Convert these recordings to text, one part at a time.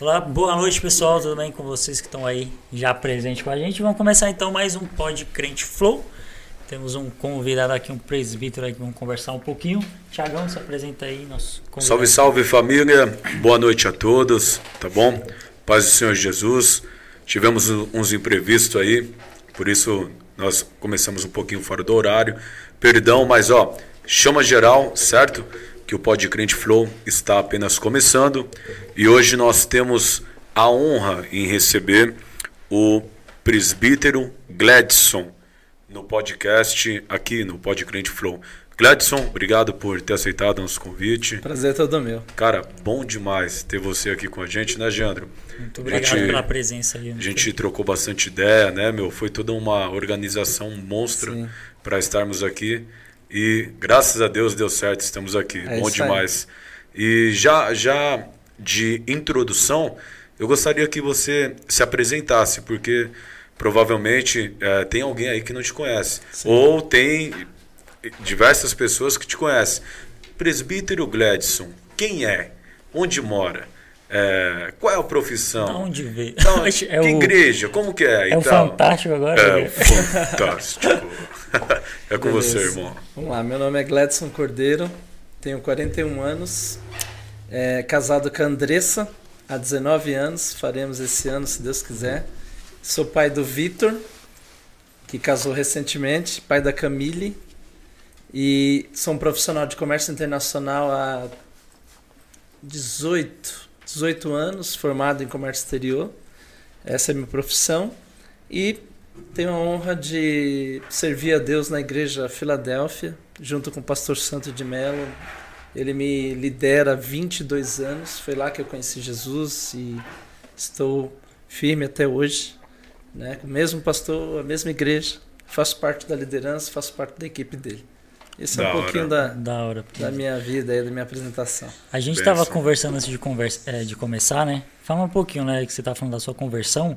Olá, boa noite pessoal, tudo bem com vocês que estão aí já presentes com a gente? Vamos começar então mais um Pod Crente Flow. Temos um convidado aqui, um presbítero aqui, vamos conversar um pouquinho. Tiagão, se apresenta aí, nosso convidado. Salve, salve família, boa noite a todos, tá bom? Paz do Senhor Jesus. Tivemos uns imprevistos aí, por isso nós começamos um pouquinho fora do horário. Perdão, mas ó, chama geral, certo? Que o Pod Crente Flow está apenas começando e hoje nós temos a honra em receber o presbítero Gladson no podcast aqui no Pod Crente Flow. Gladson, obrigado por ter aceitado o nosso convite. Prazer é todo meu. Cara, bom demais ter você aqui com a gente, né, Geandro? Muito obrigado gente, pela presença aí. A gente trocou bastante ideia, né, meu? Foi toda uma organização monstra para estarmos aqui. E graças a Deus deu certo, estamos aqui. É Bom demais. Aí. E já, já de introdução, eu gostaria que você se apresentasse, porque provavelmente é, tem alguém aí que não te conhece. Sim. Ou tem diversas pessoas que te conhecem. Presbítero Gladson, quem é? Onde mora? É, qual é a profissão? Onde vê? Então, é que o, igreja? Como que é? É o fantástico agora? É o fantástico. é com Beleza. você, irmão. Vamos lá, meu nome é Gladson Cordeiro, tenho 41 anos, é, casado com a Andressa há 19 anos, faremos esse ano, se Deus quiser. Sou pai do Vitor, que casou recentemente, pai da Camille, e sou um profissional de comércio internacional há 18 18 anos, formado em comércio exterior. Essa é a minha profissão. E tenho a honra de servir a Deus na igreja Filadélfia, junto com o pastor Santo de Mello. Ele me lidera há 22 anos. Foi lá que eu conheci Jesus e estou firme até hoje. Né? O mesmo pastor, a mesma igreja. Faço parte da liderança, faço parte da equipe dele. Esse da é um hora. pouquinho da, da, hora, da minha vida e da minha apresentação. A gente estava conversando antes de, conversa, é, de começar, né? Fala um pouquinho, né, que você tá falando da sua conversão.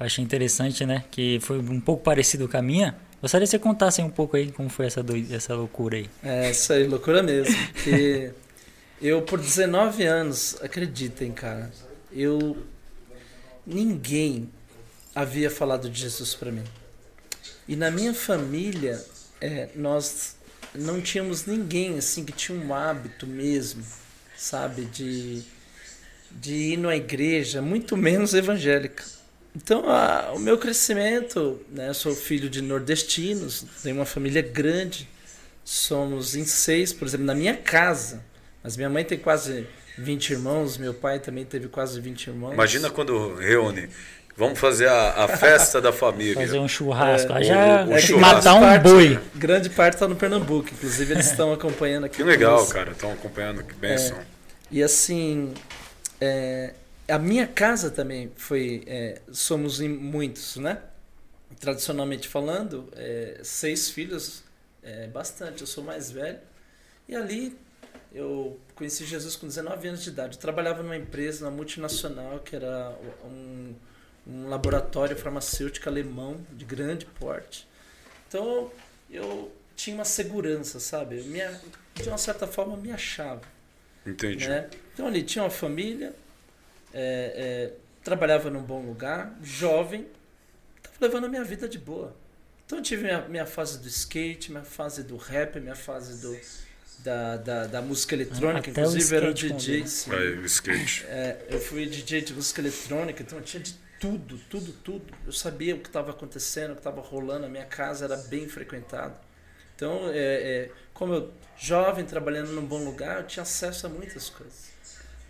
Eu achei interessante, né? Que foi um pouco parecido com a minha. Gostaria que você contasse um pouco aí como foi essa, do, essa loucura aí. É, isso aí, loucura mesmo. Que eu, por 19 anos, acreditem, cara, eu. Ninguém havia falado de Jesus para mim. E na minha família, é, nós não tínhamos ninguém assim que tinha um hábito mesmo, sabe, de, de ir na igreja, muito menos evangélica. Então, a, o meu crescimento, né, eu sou filho de nordestinos, tenho uma família grande, somos em seis, por exemplo, na minha casa, mas minha mãe tem quase 20 irmãos, meu pai também teve quase 20 irmãos. Imagina quando reúne Vamos fazer a, a festa da família. Fazer um churrasco. É, já o, o churrasco. matar um parte, boi. Grande parte está no Pernambuco. Inclusive, eles estão acompanhando aqui. Que legal, cara. Estão acompanhando. Que bênção. É, e assim, é, a minha casa também foi. É, somos em muitos, né? Tradicionalmente falando, é, seis filhos é bastante. Eu sou mais velho. E ali eu conheci Jesus com 19 anos de idade. Eu trabalhava numa empresa, uma multinacional, que era um um laboratório farmacêutico alemão de grande porte. Então eu tinha uma segurança, sabe? minha, de uma certa forma me achava. Entendi. Né? Então ali tinha uma família, é, é, trabalhava num bom lugar, jovem, estava levando a minha vida de boa. Então eu tive minha, minha fase do skate, minha fase do rap, minha fase do, da, da, da música eletrônica, Até inclusive era o DJ. Sim. O skate. É, eu fui DJ de música eletrônica, então eu tinha de tudo, tudo, tudo. Eu sabia o que estava acontecendo, o que estava rolando. A minha casa era bem frequentada. Então, é, é, como eu, jovem, trabalhando num bom lugar, eu tinha acesso a muitas coisas.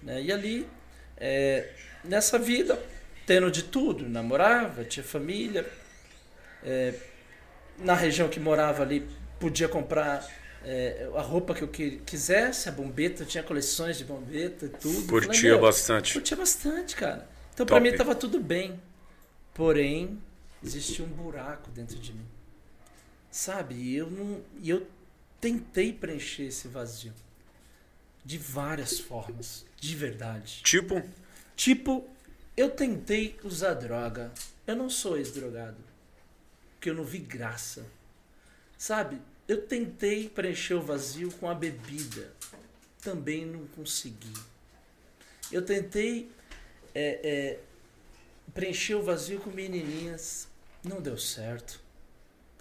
Né? E ali, é, nessa vida, tendo de tudo, namorava, tinha família. É, na região que morava ali, podia comprar é, a roupa que eu quisesse, a bombeta, tinha coleções de bombeta e tudo. Curtia Falei, bastante. Curtia bastante, cara. Então para mim estava tudo bem. Porém, existia um buraco dentro de mim. Sabe? E eu não, e eu tentei preencher esse vazio de várias formas, de verdade. Tipo, tipo, eu tentei usar droga. Eu não sou ex-drogado, porque eu não vi graça. Sabe? Eu tentei preencher o vazio com a bebida. Também não consegui. Eu tentei é, é, preencher o vazio com menininhas. Não deu certo.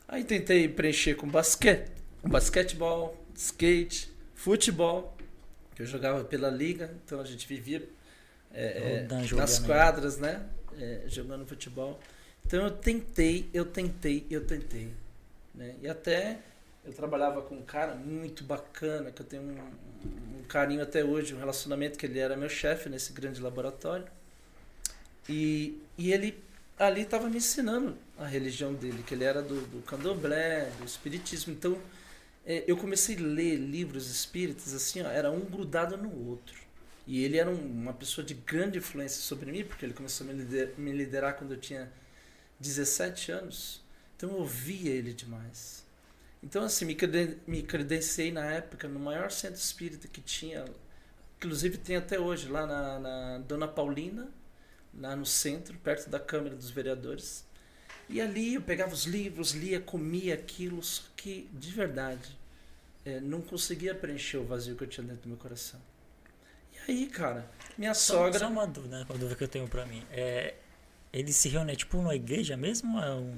Aí tentei preencher com basquete, com basquetebol, skate, futebol, que eu jogava pela liga, então a gente vivia é, é, nas quadras, né? É, jogando futebol. Então eu tentei, eu tentei, eu tentei. Né? E até eu trabalhava com um cara muito bacana, que eu tenho um, um carinho até hoje, um relacionamento que ele era meu chefe nesse grande laboratório. E, e ele ali estava me ensinando a religião dele, que ele era do, do candomblé, do espiritismo. Então é, eu comecei a ler livros espíritas, assim, ó, era um grudado no outro. E ele era um, uma pessoa de grande influência sobre mim, porque ele começou a me liderar, me liderar quando eu tinha 17 anos. Então eu ouvia ele demais. Então, assim, me, creden me credenciei na época no maior centro espírita que tinha, inclusive tem até hoje, lá na, na Dona Paulina, lá no centro, perto da Câmara dos Vereadores. E ali eu pegava os livros, lia, comia aquilo, só que, de verdade, é, não conseguia preencher o vazio que eu tinha dentro do meu coração. E aí, cara, minha só, sogra. Só uma dúvida, uma dúvida que eu tenho pra mim. É, ele se reúne tipo numa igreja mesmo? É um...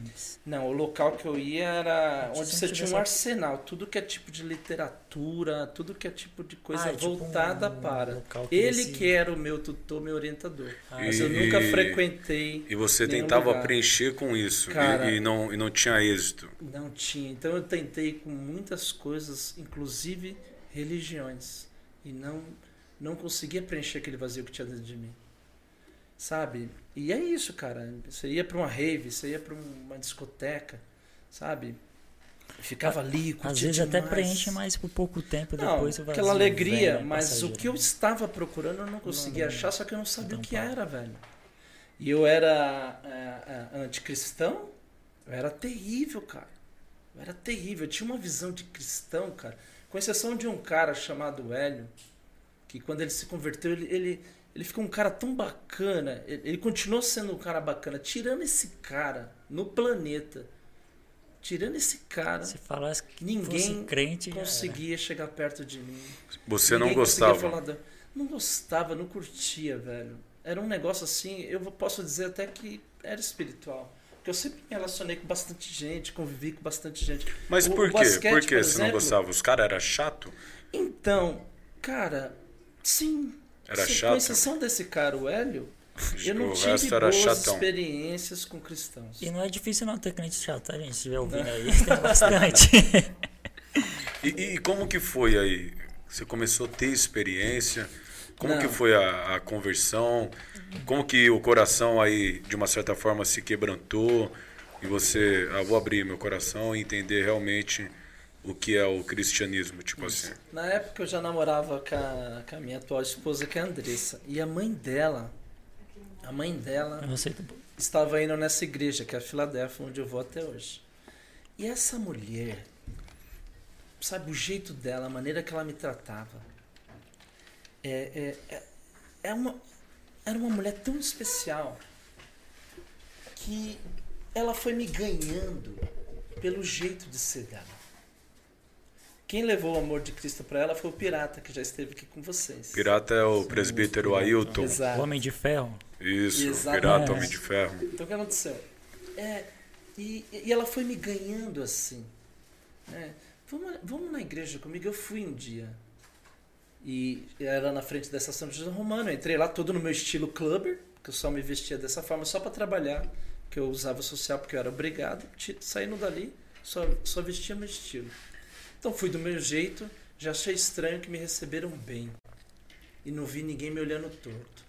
Não, o local que eu ia era onde você tinha um arsenal, tudo que é tipo de literatura, tudo que é tipo de coisa ah, é voltada tipo um para. Que ele esse... que era o meu tutor, meu orientador. Ah, mas eu nunca frequentei. E você tentava lugar. preencher com isso Cara, e, e, não, e não tinha êxito. Não tinha. Então eu tentei com muitas coisas, inclusive religiões, e não não conseguia preencher aquele vazio que tinha dentro de mim sabe? E é isso, cara. Você ia para uma rave, você ia para uma discoteca, sabe? Ficava ali, curtia Às vezes até preenche mais por pouco tempo, não, depois vazio, aquela alegria, velho, mas passageiro. o que eu estava procurando eu não conseguia não, não, achar, só que eu não sabia o que era, velho. E eu era é, é, anticristão, eu era terrível, cara. Eu era terrível, eu tinha uma visão de cristão, cara. Com exceção de um cara chamado Hélio, que quando ele se converteu, ele, ele ele ficou um cara tão bacana. Ele, continuou sendo um cara bacana. Tirando esse cara no planeta. Tirando esse cara. Se falasse que ninguém crente, conseguia chegar perto de mim. Você ninguém não gostava? Da... Não gostava, não curtia, velho. Era um negócio assim, eu posso dizer até que era espiritual. Porque eu sempre me relacionei com bastante gente, convivi com bastante gente. Mas o, por quê? Basquete, por que você exemplo, não gostava? Os caras eram chato? Então, cara, sim. Era Se, chato. Com exceção desse cara, o Hélio, eu não tive boas chatão. experiências com cristãos. E não é difícil não ter crente chato, tá, gente? Se estiver ouvindo não. aí, tem bastante. e, e, como que foi aí? Você começou a ter experiência? Como não. que foi a, a, conversão? Como que o coração aí, de uma certa forma, se quebrantou? E você, ah, vou abrir meu coração e entender realmente o que é o cristianismo, tipo Isso. assim. Na época eu já namorava com a, com a, minha atual esposa, que é a Andressa. E a mãe dela, a mãe dela estava indo nessa igreja, que é a Filadélfia, onde eu vou até hoje. E essa mulher, sabe, o jeito dela, a maneira que ela me tratava, é, é, é, é uma, era uma mulher tão especial que ela foi me ganhando pelo jeito de ser dela. Quem levou o amor de Cristo para ela foi o Pirata, que já esteve aqui com vocês. Pirata é o Sim, presbítero Ailton. Exato. Homem de Ferro. Isso, Exatamente. Pirata, Homem de Ferro. Então o que aconteceu? É, e, e ela foi me ganhando assim. Né? Vamos, vamos na igreja comigo? Eu fui um dia. E era na frente dessa São José Romano. Eu entrei lá todo no meu estilo clubber, que eu só me vestia dessa forma só para trabalhar, que eu usava social porque eu era obrigado. Saindo dali, só, só vestia meu estilo. Então fui do meu jeito, já achei estranho que me receberam bem. E não vi ninguém me olhando torto.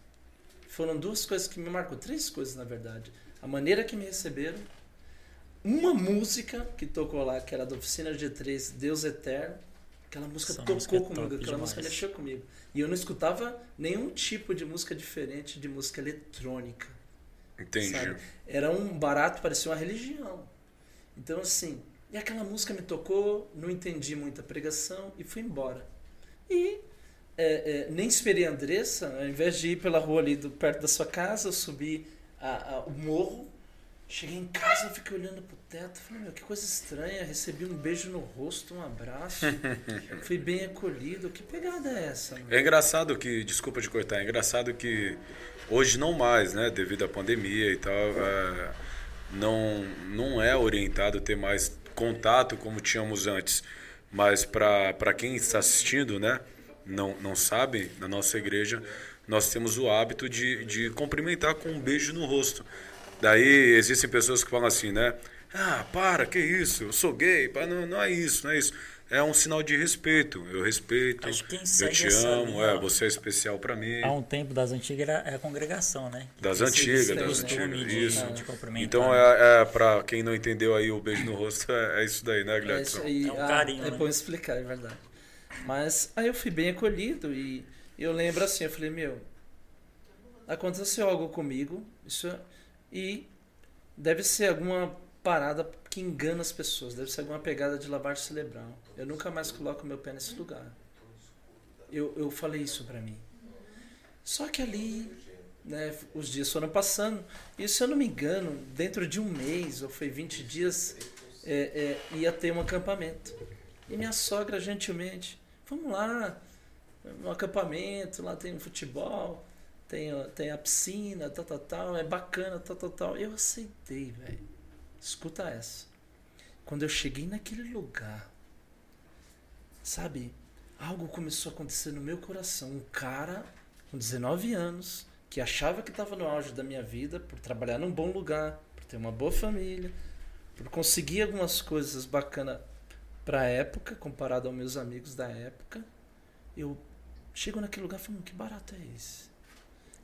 Foram duas coisas que me marcou, três coisas na verdade. A maneira que me receberam, uma música que tocou lá, que era da oficina G3, Deus Eterno. Aquela música Essa tocou música é comigo, aquela demais. música mexeu comigo. E eu não escutava nenhum tipo de música diferente de música eletrônica. Entendi. Sabe? Era um barato, parecia uma religião. Então, assim, e aquela música me tocou, não entendi muita pregação e fui embora. E é, é, nem esperei a Andressa, ao invés de ir pela rua ali do, perto da sua casa, eu subi a, a, o morro, Cheguei em casa fiquei olhando pro teto. Falei, meu, que coisa estranha. Recebi um beijo no rosto, um abraço. Fui bem acolhido. Que pegada é essa? Mano? É engraçado que, desculpa te cortar, é engraçado que hoje não mais, né, devido à pandemia e tal, é, não, não é orientado ter mais contato como tínhamos antes. Mas para quem está assistindo, né, não, não sabe, na nossa igreja, nós temos o hábito de, de cumprimentar com um beijo no rosto. Daí existem pessoas que falam assim, né? Ah, para, que isso? Eu sou gay. Não, não é isso, não é isso. É um sinal de respeito. Eu respeito, Acho que quem eu te amo, linha, é, você é especial para mim. Há um tempo das antigas era é a congregação, né? Das Esse- antigas, das antigas, de- isso. de Então, é, é para quem não entendeu aí o beijo no rosto, é, é isso daí, né, É isso Gladson? aí. É um Ah, carinho, É né? bom explicar, é verdade. Mas aí eu fui bem acolhido e eu lembro assim, eu falei, meu, aconteceu algo comigo, isso é- e deve ser alguma parada que engana as pessoas, deve ser alguma pegada de lavagem cerebral. Eu nunca mais coloco meu pé nesse lugar. Eu, eu falei isso pra mim. Só que ali, né, os dias foram passando, e se eu não me engano, dentro de um mês, ou foi 20 dias, é, é, ia ter um acampamento. E minha sogra, gentilmente, vamos lá, no acampamento, lá tem um futebol, tem, tem a piscina, tal, tal, tal, é bacana, tal, tal, tal. Eu aceitei, velho. Escuta essa. Quando eu cheguei naquele lugar, sabe, algo começou a acontecer no meu coração. Um cara com 19 anos, que achava que estava no auge da minha vida, por trabalhar num bom lugar, por ter uma boa família, por conseguir algumas coisas bacanas para a época, comparado aos meus amigos da época, eu chego naquele lugar e falo, "Hum, que barato é esse?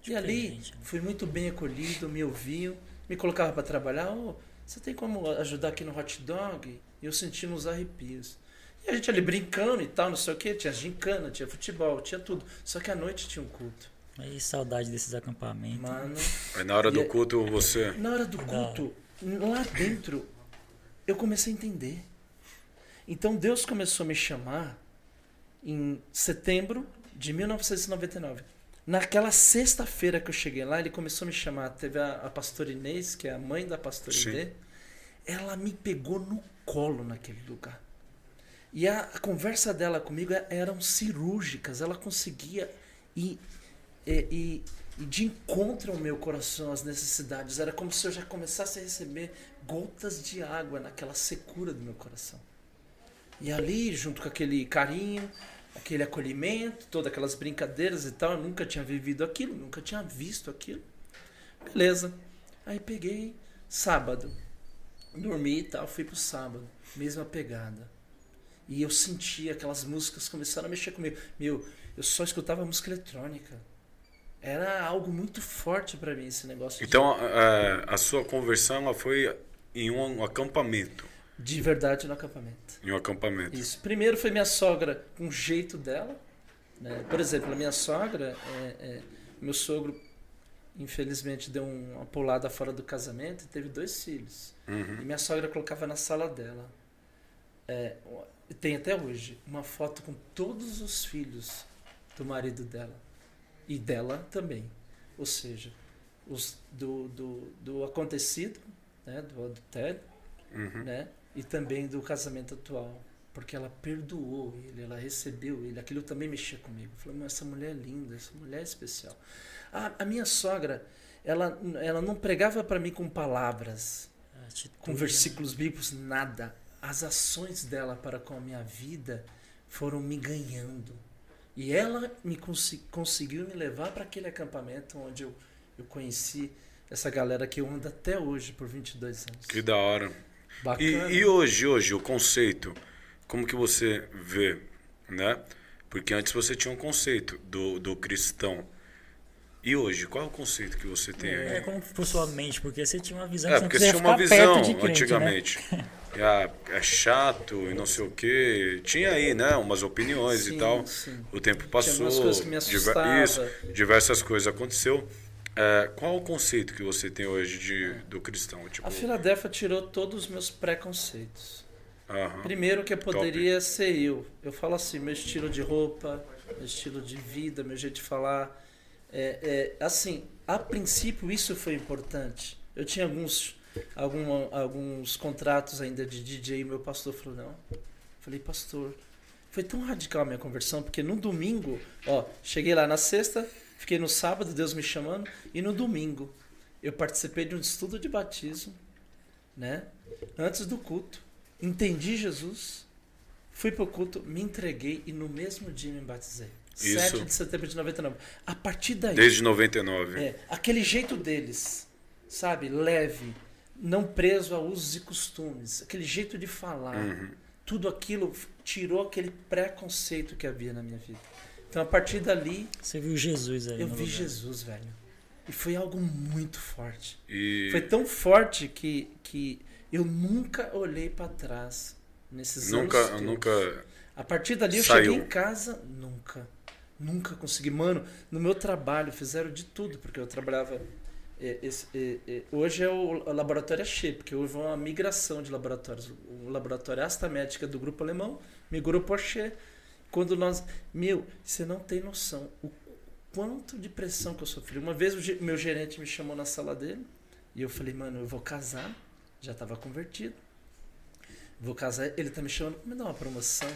E ali né? fui muito bem acolhido, me ouviam, me colocava para trabalhar. "Ô, você tem como ajudar aqui no hot dog? E eu senti uns arrepios. E a gente ali brincando e tal, não sei o que, tinha gincana, tinha futebol, tinha tudo. Só que à noite tinha um culto. Aí saudade desses acampamentos. Mano, Aí na hora do é- culto você. na hora do culto, lá dentro, eu comecei a entender. Então Deus começou a me chamar em setembro de 1999. Naquela sexta-feira que eu cheguei lá, ele começou a me chamar. Teve a, a pastora Inês, que é a mãe da pastora. Inês. Ela me pegou no colo naquele lugar. E a, a conversa dela comigo é- eram cirúrgicas. Ela conseguia ir, e, e- e de encontro ao meu coração, as necessidades. Era como se eu já começasse a receber gotas de água naquela secura do meu coração. E ali, junto com aquele carinho, aquele acolhimento, todas aquelas brincadeiras e tal, eu nunca tinha vivido aquilo, nunca tinha visto aquilo. Beleza. Aí peguei sábado, dormi e tal, fui pro sábado, mesma pegada. E eu senti aquelas músicas começaram a mexer comigo. Meu, eu só escutava música eletrônica. Era algo muito forte pra mim esse negócio. de- Então é, a sua conversão ela foi em um acampamento. De verdade no acampamento. Em um acampamento. Isso. Primeiro foi minha sogra com o jeito dela. Né? Por exemplo, a minha sogra, é, é, meu sogro, infelizmente, deu uma pulada fora do casamento e teve dois filhos. Uhum. E minha sogra colocava na sala dela. É, tem até hoje uma foto com todos os filhos do marido dela. E dela também. Ou seja, os do, do, do acontecido, né? do adultério, Uhum. né? E também do casamento atual. Porque ela perdoou ele, ela recebeu ele. Aquilo também mexia comigo. Eu falei, mas essa mulher é linda, essa mulher é especial. A, a minha sogra, ela, ela não pregava para mim com palavras, Atitude, com né? versículos bíblicos, nada. As ações dela para com a minha vida foram me ganhando. E ela me consi- conseguiu me levar para aquele acampamento onde eu, eu conheci essa galera que eu ando até hoje por 22 anos. Que da hora. E, Bacana. e hoje, hoje, o conceito, como que você vê, né? Porque antes você tinha um conceito do, do cristão. E hoje, qual é o conceito que você tem aí? É como por sua mente, porque você tinha uma visão É, que porque você tinha uma visão crente, né? antigamente. Ah, é chato e não sei o quê. Tinha aí, né? Umas opiniões Sim, e tal. sim. O tempo passou. algumas coisas que me diver- isso, diversas coisas aconteceu. É, qual o conceito que você tem hoje de, do cristão? Tipo, A Filadélfia tirou todos os meus preconceitos. aham. Primeiro que eu poderia ser eu. Eu falo assim, meu estilo de roupa, meu estilo de vida, meu jeito de falar. É, é, assim, a princípio isso foi importante. Eu tinha alguns algum, alguns contratos ainda de DJ. E meu pastor falou: não. Falei, pastor, foi tão radical a minha conversão, porque no domingo, ó, cheguei lá na sexta, fiquei no sábado, Deus me chamando, e no domingo eu participei de um estudo de batismo, né? Antes do culto, entendi Jesus, fui pro culto, me entreguei e no mesmo dia me batizei. Isso. 7 de setembro de 99. A partir daí. Desde 99. É, aquele jeito deles, sabe? Leve, não preso a usos e costumes, aquele jeito de falar. Uhum. Tudo aquilo tirou aquele preconceito que havia na minha vida. Então a partir dali Você viu Jesus aí. eu no vi lugar. Jesus, velho. E foi algo muito forte. E Foi tão forte que, que eu nunca olhei para trás nesses nunca, anos. todos. nunca. A partir dali eu Saiu. cheguei em casa, nunca. Nunca consegui. Mano, no meu trabalho fizeram de tudo, porque eu trabalhava. é, é, é, hoje é o, o laboratório é cheio, porque houve uma migração de laboratórios. O laboratório Asta Médica do grupo alemão migrou para o Che. Quando nós. Meu, você não tem noção o quanto de pressão que eu sofri. Uma vez o meu gerente me chamou na sala dele e eu falei, mano, eu vou casar. Já estava convertido. Vou casar. Ele tá me chamando me dar uma promoção.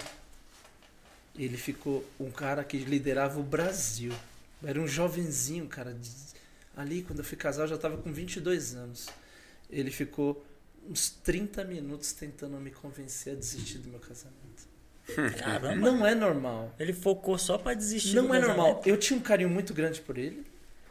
Ele ficou um cara que liderava o Brasil. Era um jovenzinho, cara. Ali, quando eu fui casar, eu já estava com 22 anos. Ele ficou uns 30 minutos tentando me convencer a desistir do meu casamento. Caramba. Não é normal. Ele focou só pra desistir Não do é normal. Eu tinha um carinho muito grande por ele.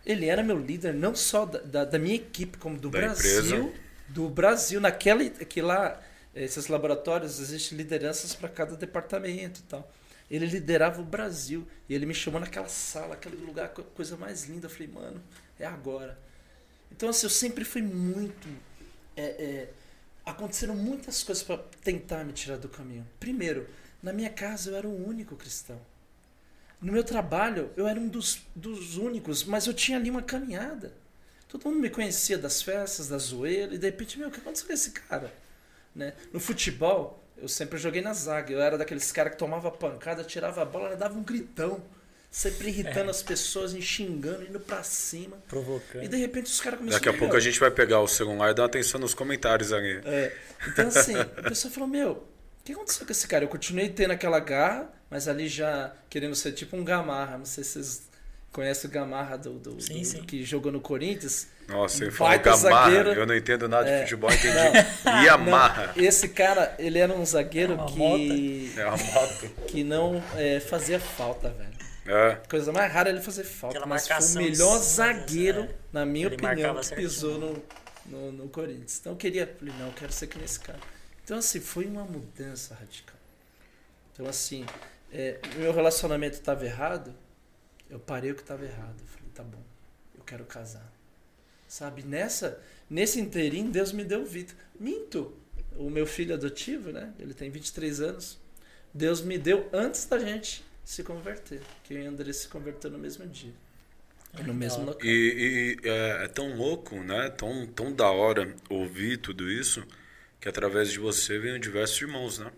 Ele era meu líder, não só da, da, da minha equipe, como do Da Brasil. empresa. Do Brasil. Naquela. Que lá, esses laboratórios, existem lideranças para cada departamento e tal. Ele liderava o Brasil. E ele me chamou naquela sala, aquele lugar, co- coisa mais linda. Eu falei, mano, é agora. Então, assim, eu sempre fui muito. é, é, aconteceram muitas coisas para tentar me tirar do caminho. Primeiro, na minha casa eu era o único cristão. No meu trabalho, eu era um dos, dos únicos, mas eu tinha ali uma caminhada. Todo mundo me conhecia das festas, da zoeira, e de repente, meu, o que aconteceu com esse cara? Né? No futebol, eu sempre joguei na zaga. Eu era daqueles caras que tomava pancada, tirava a bola, dava um gritão. Sempre irritando as pessoas, e xingando, indo pra cima. Provocando. E de repente os caras começaram Daqui a pouco a gente vai pegar o celular e dar atenção nos comentários ali. é, então assim, a pessoa falou, meu, que aconteceu com esse cara? Eu continuei tendo aquela garra, mas ali já querendo ser tipo um Gamarra. Não sei se vocês conhecem o Gamarra do, do, Sim, do- sim. que jogou no Corinthians. Nossa, ele falou Gamarra. zagueiro. Eu não entendo nada de É. futebol, entendi. Yamaha. Não, esse cara, ele era um zagueiro É uma que, É uma moto. que não é, fazia falta, velho. É. Coisa mais rara é ele fazer falta, Aquela mas foi o melhor de zagueiro, é. na minha Ele opinião, que pisou no, no, no Corinthians. Então eu queria, falei, não, eu quero ser que nesse cara. Então assim, foi uma mudança radical. Então assim, é, meu relacionamento estava errado, eu parei o que estava errado. Eu falei, tá bom, eu quero casar. Sabe, nessa, nesse inteirinho, Deus me deu vida. Minto, o meu filho adotivo, né? Ele tem 23 anos. Deus me deu antes da gente se converter. Que eu e o André se converteu no mesmo dia. No mesmo local. E, e é, é tão louco, né? Tão, tão da hora ouvir tudo isso que através de você vem diversos irmãos, né?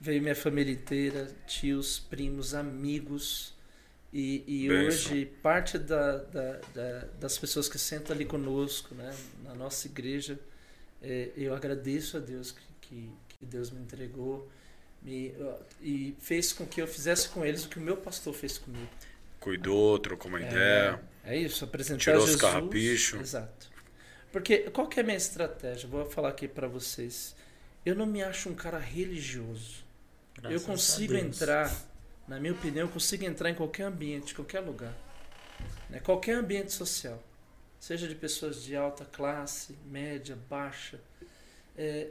Veio minha família inteira, tios, primos, amigos. E, e hoje, parte da, da- da- das pessoas que sentam ali conosco, né, na nossa igreja, é, eu agradeço a Deus que, que, que Deus me entregou me, e fez com que eu fizesse com eles o que o meu pastor fez comigo. Cuidou, trocou uma ideia. É isso, apresentar Tirou os Jesus. carrapicho. Exato. Porque qual que é a minha estratégia? Vou falar aqui para vocês. Eu não me acho um cara religioso. Graças eu consigo entrar, na minha opinião, eu consigo entrar em qualquer ambiente, qualquer lugar. Né? Qualquer ambiente social. Seja de pessoas de alta classe, média, baixa. É,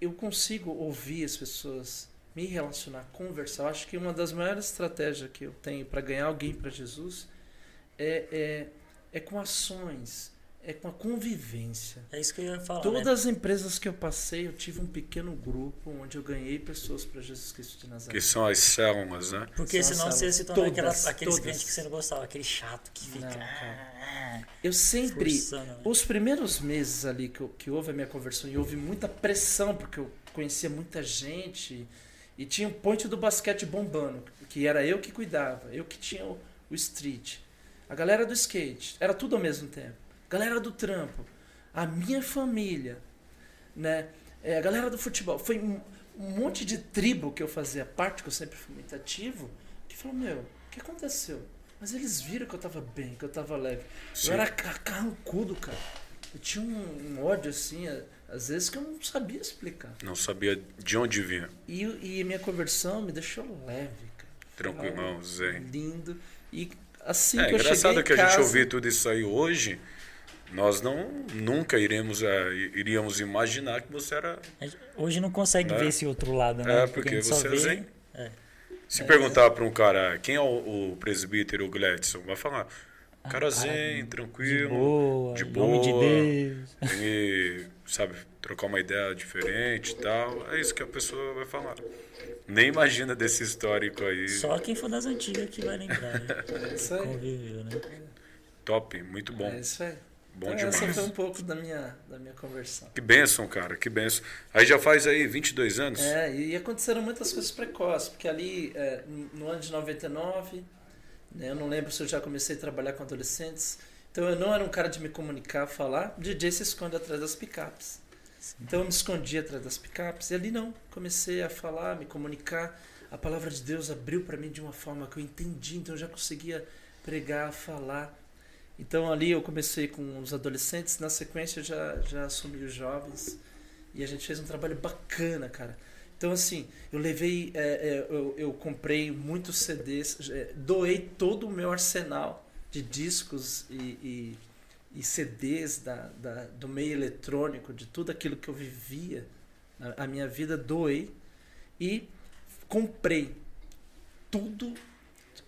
eu consigo ouvir as pessoas, me relacionar, conversar. Eu acho que uma das maiores estratégias que eu tenho para ganhar alguém para Jesus é, é, é com ações, é com a convivência. É isso que eu ia falar. Todas né? as empresas que eu passei, eu tive um pequeno grupo onde eu ganhei pessoas para Jesus Cristo de Nazaré. Que são as células, né? Porque São senão você se torna aquela, Todas, aqueles todas. clientes que você não gostava, aquele chato que fica. Não, cara. ah, Eu sempre, forçando, né? os primeiros meses ali que, eu- que houve a minha conversão e houve muita pressão, porque eu conhecia muita gente e tinha o point do basquete bombando, que era eu que cuidava, eu que tinha o, o street. A galera do skate, era tudo ao mesmo tempo. Galera do trampo. a minha família, né? É, a galera do futebol. Foi um, um monte de tribo que eu fazia parte, que eu sempre fui muito ativo, que falou, meu, o que aconteceu? Mas eles viram que eu tava bem, que eu tava leve. Sim. Eu era ca- carrancudo, cara. Eu tinha um, um ódio, assim, a- às vezes que eu não sabia explicar. Não sabia de onde vinha. E, e minha conversão me deixou leve, cara. Tranquilão, Zé. Lindo. E assim É que eu cheguei engraçado que a casa, gente ouvir tudo isso aí hoje, nós não nunca iremos é, iríamos imaginar que você era. Hoje não consegue É. ver esse outro lado, né? É, porque só você é vê- zen. É. Se perguntar para um cara quem é o, o presbítero Gladson, vai falar. Cara zen, De tranquilo, boa, de em nome de boa. Deus. e, sabe, trocar uma ideia diferente e tal. É isso que a pessoa vai falar. Nem imagina desse histórico aí. Só quem for das antigas que vai lembrar, né? É isso aí. Conviveu, né? Top, muito bom. É isso aí. Bom essa demais. foi um pouco da minha, da minha conversão. Que bênção, cara, que bênção. Aí já faz aí 22 anos? É, e aconteceram muitas coisas precoces, porque ali, é, no- no ano de 99, né, eu não lembro se eu já comecei a trabalhar com adolescentes, então eu não era um cara de me comunicar, falar, o DJ se esconde atrás das picapes. Então eu me escondi atrás das picapes, e ali não, comecei a falar, me comunicar, a palavra de Deus abriu para mim de uma forma que eu entendi, então eu já conseguia pregar, falar. Então ali eu comecei com os adolescentes, na sequência já, já assumi os jovens, e a gente fez um trabalho bacana, cara. Então, assim, eu levei, é, é, eu, eu comprei muitos CDs, é, doei todo o meu arsenal de discos e, e, e CDs da, da, do meio eletrônico, de tudo aquilo que eu vivia, a, a minha vida, doei e comprei tudo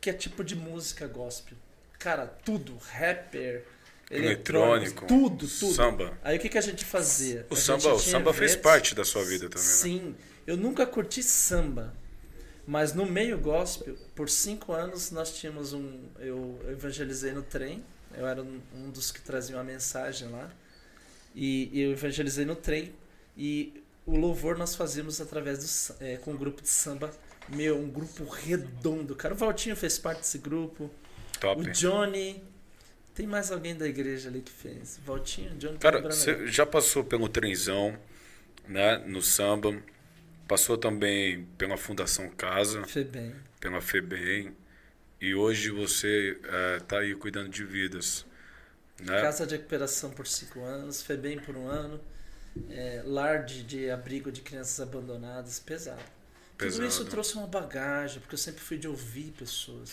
que é tipo de música gospel. Cara, tudo, rapper, Eletrônico, tudo, tudo. samba. Aí o que, que a gente fazia? O A samba, o samba fez eventos- parte da sua vida também, né? Sim, eu nunca curti samba, mas no meio gospel, por cinco anos nós tínhamos um. Eu evangelizei no trem, eu era um dos que traziam a mensagem lá, e eu evangelizei no trem, e o louvor nós fazíamos através do é, com um grupo de samba, meu, um grupo redondo. Cara, o Valtinho fez parte desse grupo, Top. o Johnny. Tem mais alguém da igreja ali que fez? Valtinho, Johnny. tô Cara, você já passou pelo trenzão, né, no samba, passou também pela Fundação Casa, Foi bem. pela FEBEM, e hoje você está aí cuidando de vidas, né? Casa de recuperação por cinco anos, FEBEM por um ano, é, lar de, de abrigo de crianças abandonadas, pesado. Tudo Pesado. isso trouxe uma bagagem, porque eu sempre fui de ouvir pessoas,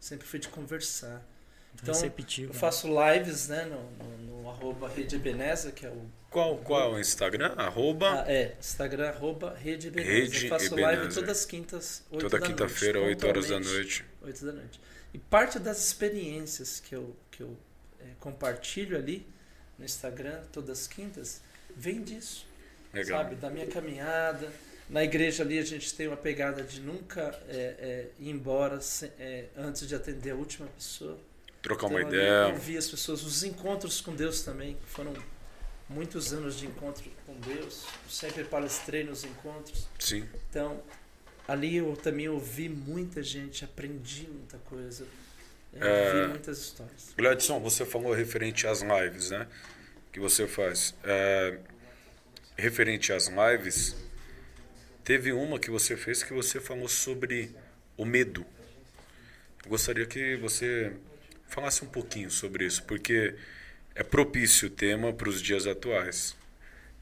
sempre fui de conversar. Então, Receptivo. Eu né? faço lives né, no, no, no arroba Rede Ebenezer, que é o. Qual, qual é o Instagram? Arroba, Ah, é, Instagram arroba Rede Ebenezer. Rede eu faço live Ebenezer. todas as quintas, 8 toda da quinta-feira, noite, 8 horas da noite. 8 da noite. E parte das experiências que eu, que eu é, compartilho ali no Instagram, todas as quintas, vem disso. Legal. Sabe? Da minha caminhada. Na igreja ali a gente tem uma pegada de nunca é, é, ir embora sem- é, antes de atender a última pessoa. Trocar uma Então, ideia. Ouvir as pessoas, os encontros com Deus também, foram muitos anos de encontro com Deus. Eu sempre palestrei nos encontros. Sim. Então, ali eu também ouvi muita gente, aprendi muita coisa, é, É. ouvi muitas histórias. Gladson, você falou referente às lives, né? Que você faz. É, referente às lives, teve uma que você fez que você falou sobre o medo. Eu gostaria que você falasse um pouquinho sobre isso, porque é propício o tema para os dias atuais.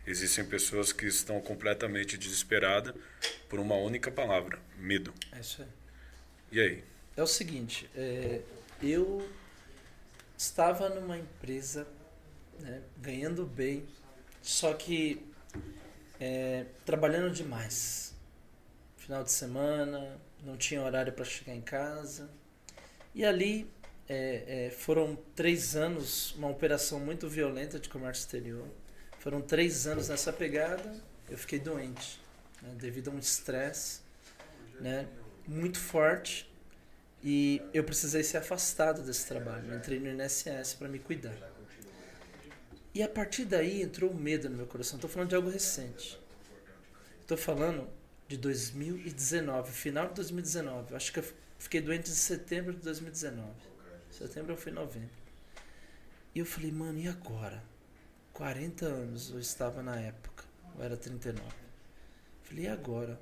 Existem pessoas que estão completamente desesperadas por uma única palavra: medo. É isso aí. E aí? É o seguinte, é, eu estava numa empresa né, ganhando bem, só que é, trabalhando demais. Final de semana, não tinha horário para chegar em casa. E ali é, é, foram três anos, uma operação muito violenta de comércio exterior. Foram três anos nessa pegada, eu fiquei doente, né, devido a um estresse né, muito forte. E eu precisei ser afastado desse trabalho. Eu entrei no INSS para me cuidar. E a partir daí entrou o medo no meu coração. Estou falando de algo recente. Estou falando de 2019, final de 2019. Acho que eu fiquei doente em setembro de 2019. Setembro ou foi novembro. E eu falei, mano, e agora? 40 anos eu estava na época, eu era 39. Falei, e agora?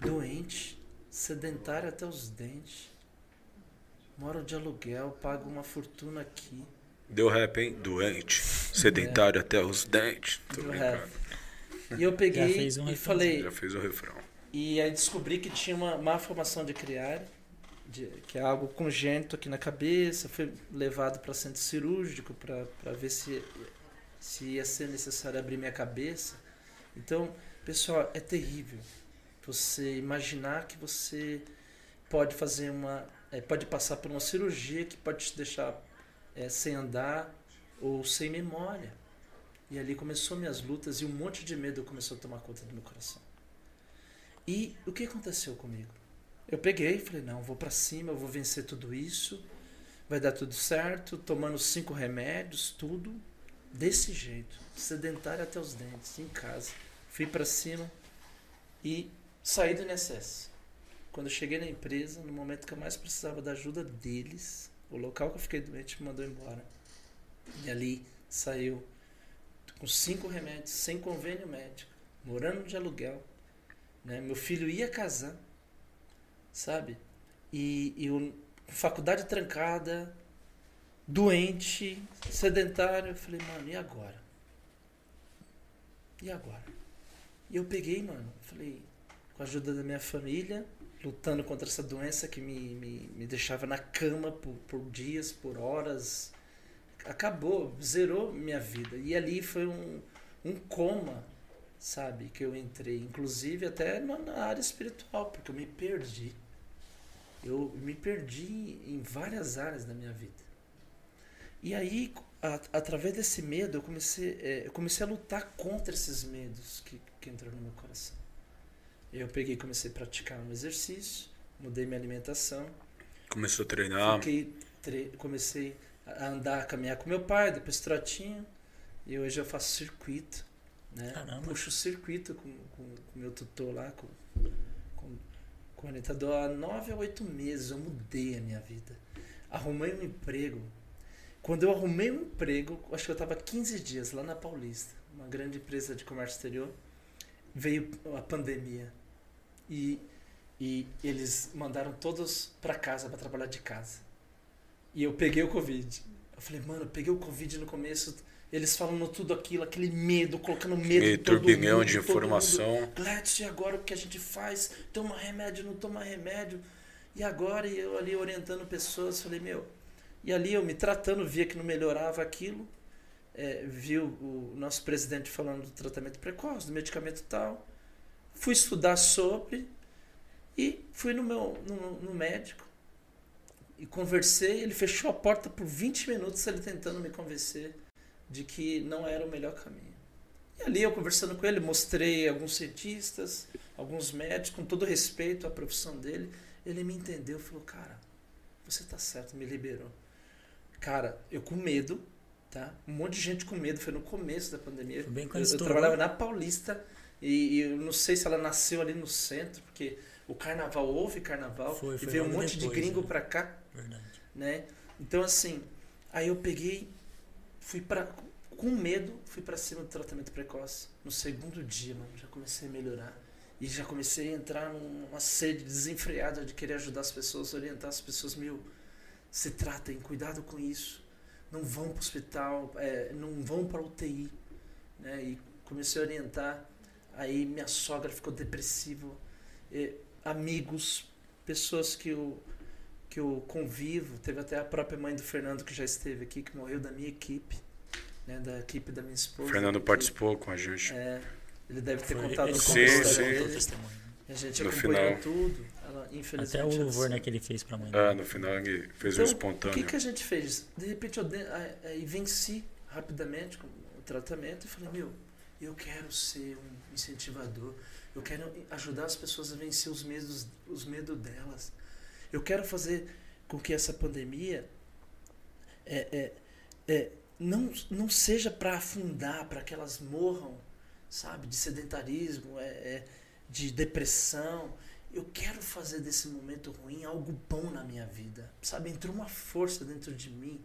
Doente, sedentário até os dentes, moro de aluguel, pago uma fortuna aqui. Deu rap, hein? Doente, sedentário é. até os dentes. Tô Deu rap. E eu peguei um e falei. Já fez o refrão. E aí descobri que tinha uma má formação de criar, de, que é algo congênito aqui na cabeça. Fui levado para centro cirúrgico para ver se, se ia ser necessário abrir minha cabeça. Então, pessoal, é terrível você imaginar que você pode fazer uma. É, pode passar por uma cirurgia que pode te deixar é, sem andar ou sem memória. E ali começou minhas lutas e um monte de medo começou a tomar conta do meu coração. E o que aconteceu comigo? Eu peguei e falei, não, vou para cima, eu vou vencer tudo isso, vai dar tudo certo, tomando cinco remédios, tudo, desse jeito, sedentário até os dentes, em casa. Fui para cima e saí do INSS. Quando eu cheguei na empresa, no momento que eu mais precisava da ajuda deles, o local que eu fiquei doente me mandou embora. E ali saiu com cinco remédios, sem convênio médico, morando de aluguel. Né? Meu filho ia casar, sabe? E, e eu, faculdade trancada, doente, sedentário. Eu falei, mano, e agora? E agora? E eu peguei, mano, falei, com a ajuda da minha família, lutando contra essa doença que me, me, me deixava na cama por, por dias, por horas. Acabou, zerou minha vida. E ali foi um, um coma, sabe, que eu entrei. Inclusive até na área espiritual, porque eu me perdi. Eu me perdi em várias áreas da minha vida. E aí, a, através desse medo, eu comecei, é, eu comecei a lutar contra esses medos que, que entraram no meu coração. Eu peguei comecei a praticar um exercício, mudei minha alimentação. Começou a treinar? Fiquei, tre comecei a andar, a caminhar com meu pai, depois trotinho. E hoje eu faço circuito. Né? Caramba. Puxo circuito com o meu tutor lá, com, com, com o orientador. Há nove a oito meses eu mudei a minha vida. Arrumei um emprego. Quando eu arrumei um emprego, acho que eu estava 15 dias lá na Paulista, uma grande empresa de comércio exterior, veio a pandemia. E, e eles mandaram todos para casa, para trabalhar de casa. E eu peguei o Covid. Eu falei, mano, eu peguei o Covid no começo, eles falando tudo aquilo, aquele medo, colocando medo todo turbilhão mundo, de informação. Gladys, e agora o que a gente faz? Toma remédio, não toma remédio. E agora, e eu ali orientando pessoas, falei, meu. E ali eu me tratando, via que não melhorava aquilo. É, viu o nosso presidente falando do tratamento precoce, do medicamento tal fui estudar sobre e fui no meu no, no médico e conversei. Ele fechou a porta por 20 minutos, ele tentando me convencer de que não era o melhor caminho. E ali eu conversando com ele, mostrei alguns cientistas, alguns médicos, com todo respeito à profissão dele. Ele me entendeu, falou: Cara, você tá certo, me liberou. Cara, eu com medo, tá? Um monte de gente com medo, foi no começo da pandemia. Bem eu, eu trabalhava na Paulista e, e, eu não sei se ela nasceu ali no centro, porque o carnaval, houve carnaval, foi, foi e veio um monte depois, de gringo né? pra cá. Verdade. Né? Então, assim, aí eu peguei, fui para com medo, fui para cima do tratamento precoce. No segundo dia, mano, já comecei a melhorar. E já comecei a entrar numa sede desenfreada de querer ajudar as pessoas, orientar as pessoas, meu, se tratem, cuidado com isso. Não vão para o hospital, é, não vão para UTI. Né? E comecei a orientar Aí minha sogra ficou depressiva. E, amigos, pessoas que eu, que eu convivo, teve até a própria mãe do Fernando que já esteve aqui, que morreu da minha equipe, né, da equipe da minha esposa. O Fernando participou com a gente. É, ele deve ter Foi, contado sim, sim. dele. A gente no final. tudo. Ela, infelizmente, Até o louvor né, que ele fez pra mãe. Ah, no final ele fez então, o espontâneo. O que, que a gente fez? De repente eu de, aí venci rapidamente com o tratamento e falei, meu, eu quero ser um incentivador. Eu quero ajudar as pessoas a vencer os medos, os medos delas. Eu quero fazer com que essa pandemia é, é, é não, não seja para afundar, para que elas morram, sabe, de sedentarismo, é, é, de depressão. Eu quero fazer desse momento ruim algo bom na minha vida, sabe? Entrou uma força dentro de mim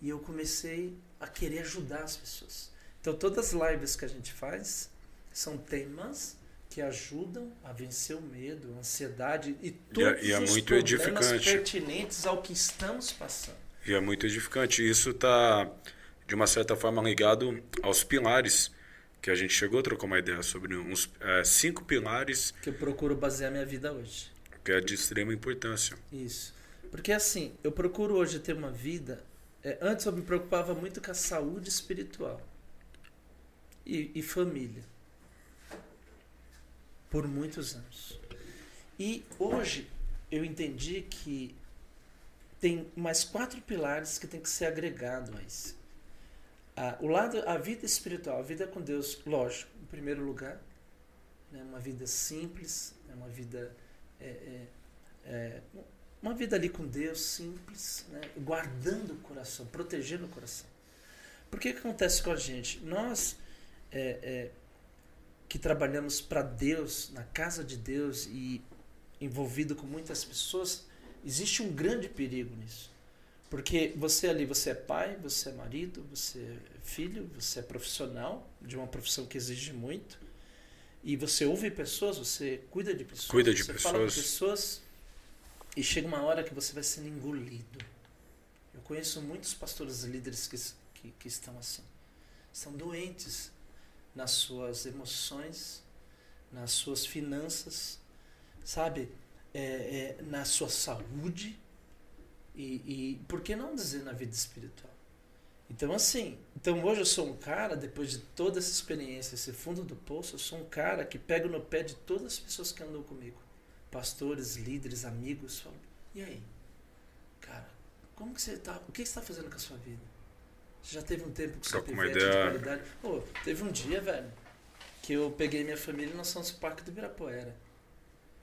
e eu comecei a querer ajudar as pessoas Então todas as lives que a gente faz são temas que ajudam a vencer o medo, a ansiedade e todos e é os muito problemas edificante. pertinentes ao que estamos passando. E é muito edificante. Isso está, de uma certa forma, ligado aos pilares que a gente chegou a trocar uma ideia sobre uns é, cinco pilares Que eu procuro basear minha vida hoje. que é de extrema importância. Isso. Porque assim, eu procuro hoje ter uma vida. é, antes eu me preocupava muito com a saúde espiritual e, e família. Por muitos anos. E hoje eu entendi que tem mais quatro pilares que tem que ser agregado a isso. Ah, o lado, a vida espiritual, a vida com Deus, lógico, em primeiro lugar, né, uma vida simples, né, uma vida é, é, é, uma vida ali com Deus simples, né, guardando o coração, protegendo o coração. Porque que acontece com a gente? Nós é, é, que trabalhamos para Deus, na casa de Deus e envolvido com muitas pessoas, existe um grande perigo nisso. Porque você ali, você é pai, você é marido, você é filho, você é profissional de uma profissão que exige muito. E você ouve pessoas, você cuida de pessoas, Cuida de você fala com pessoas. pessoas e chega uma hora que você vai sendo engolido. Eu conheço muitos pastores e líderes que, que, que estão assim. Estão doentes nas suas emoções, nas suas finanças, sabe? É, é, na sua saúde e, e por que não dizer na vida espiritual? Então assim, então hoje eu sou um cara, depois de toda essa experiência, esse fundo do poço, eu sou um cara que pego no pé de todas as pessoas que andam comigo. Pastores, líderes, amigos, falo, e aí? Cara, como que você tá? O que você está fazendo com a sua vida? Você já teve um tempo que você Troca uma pivete de ideia. qualidade? Pô, teve um dia, velho, que eu peguei minha família e nós fomos pro Parque do Ibirapuera.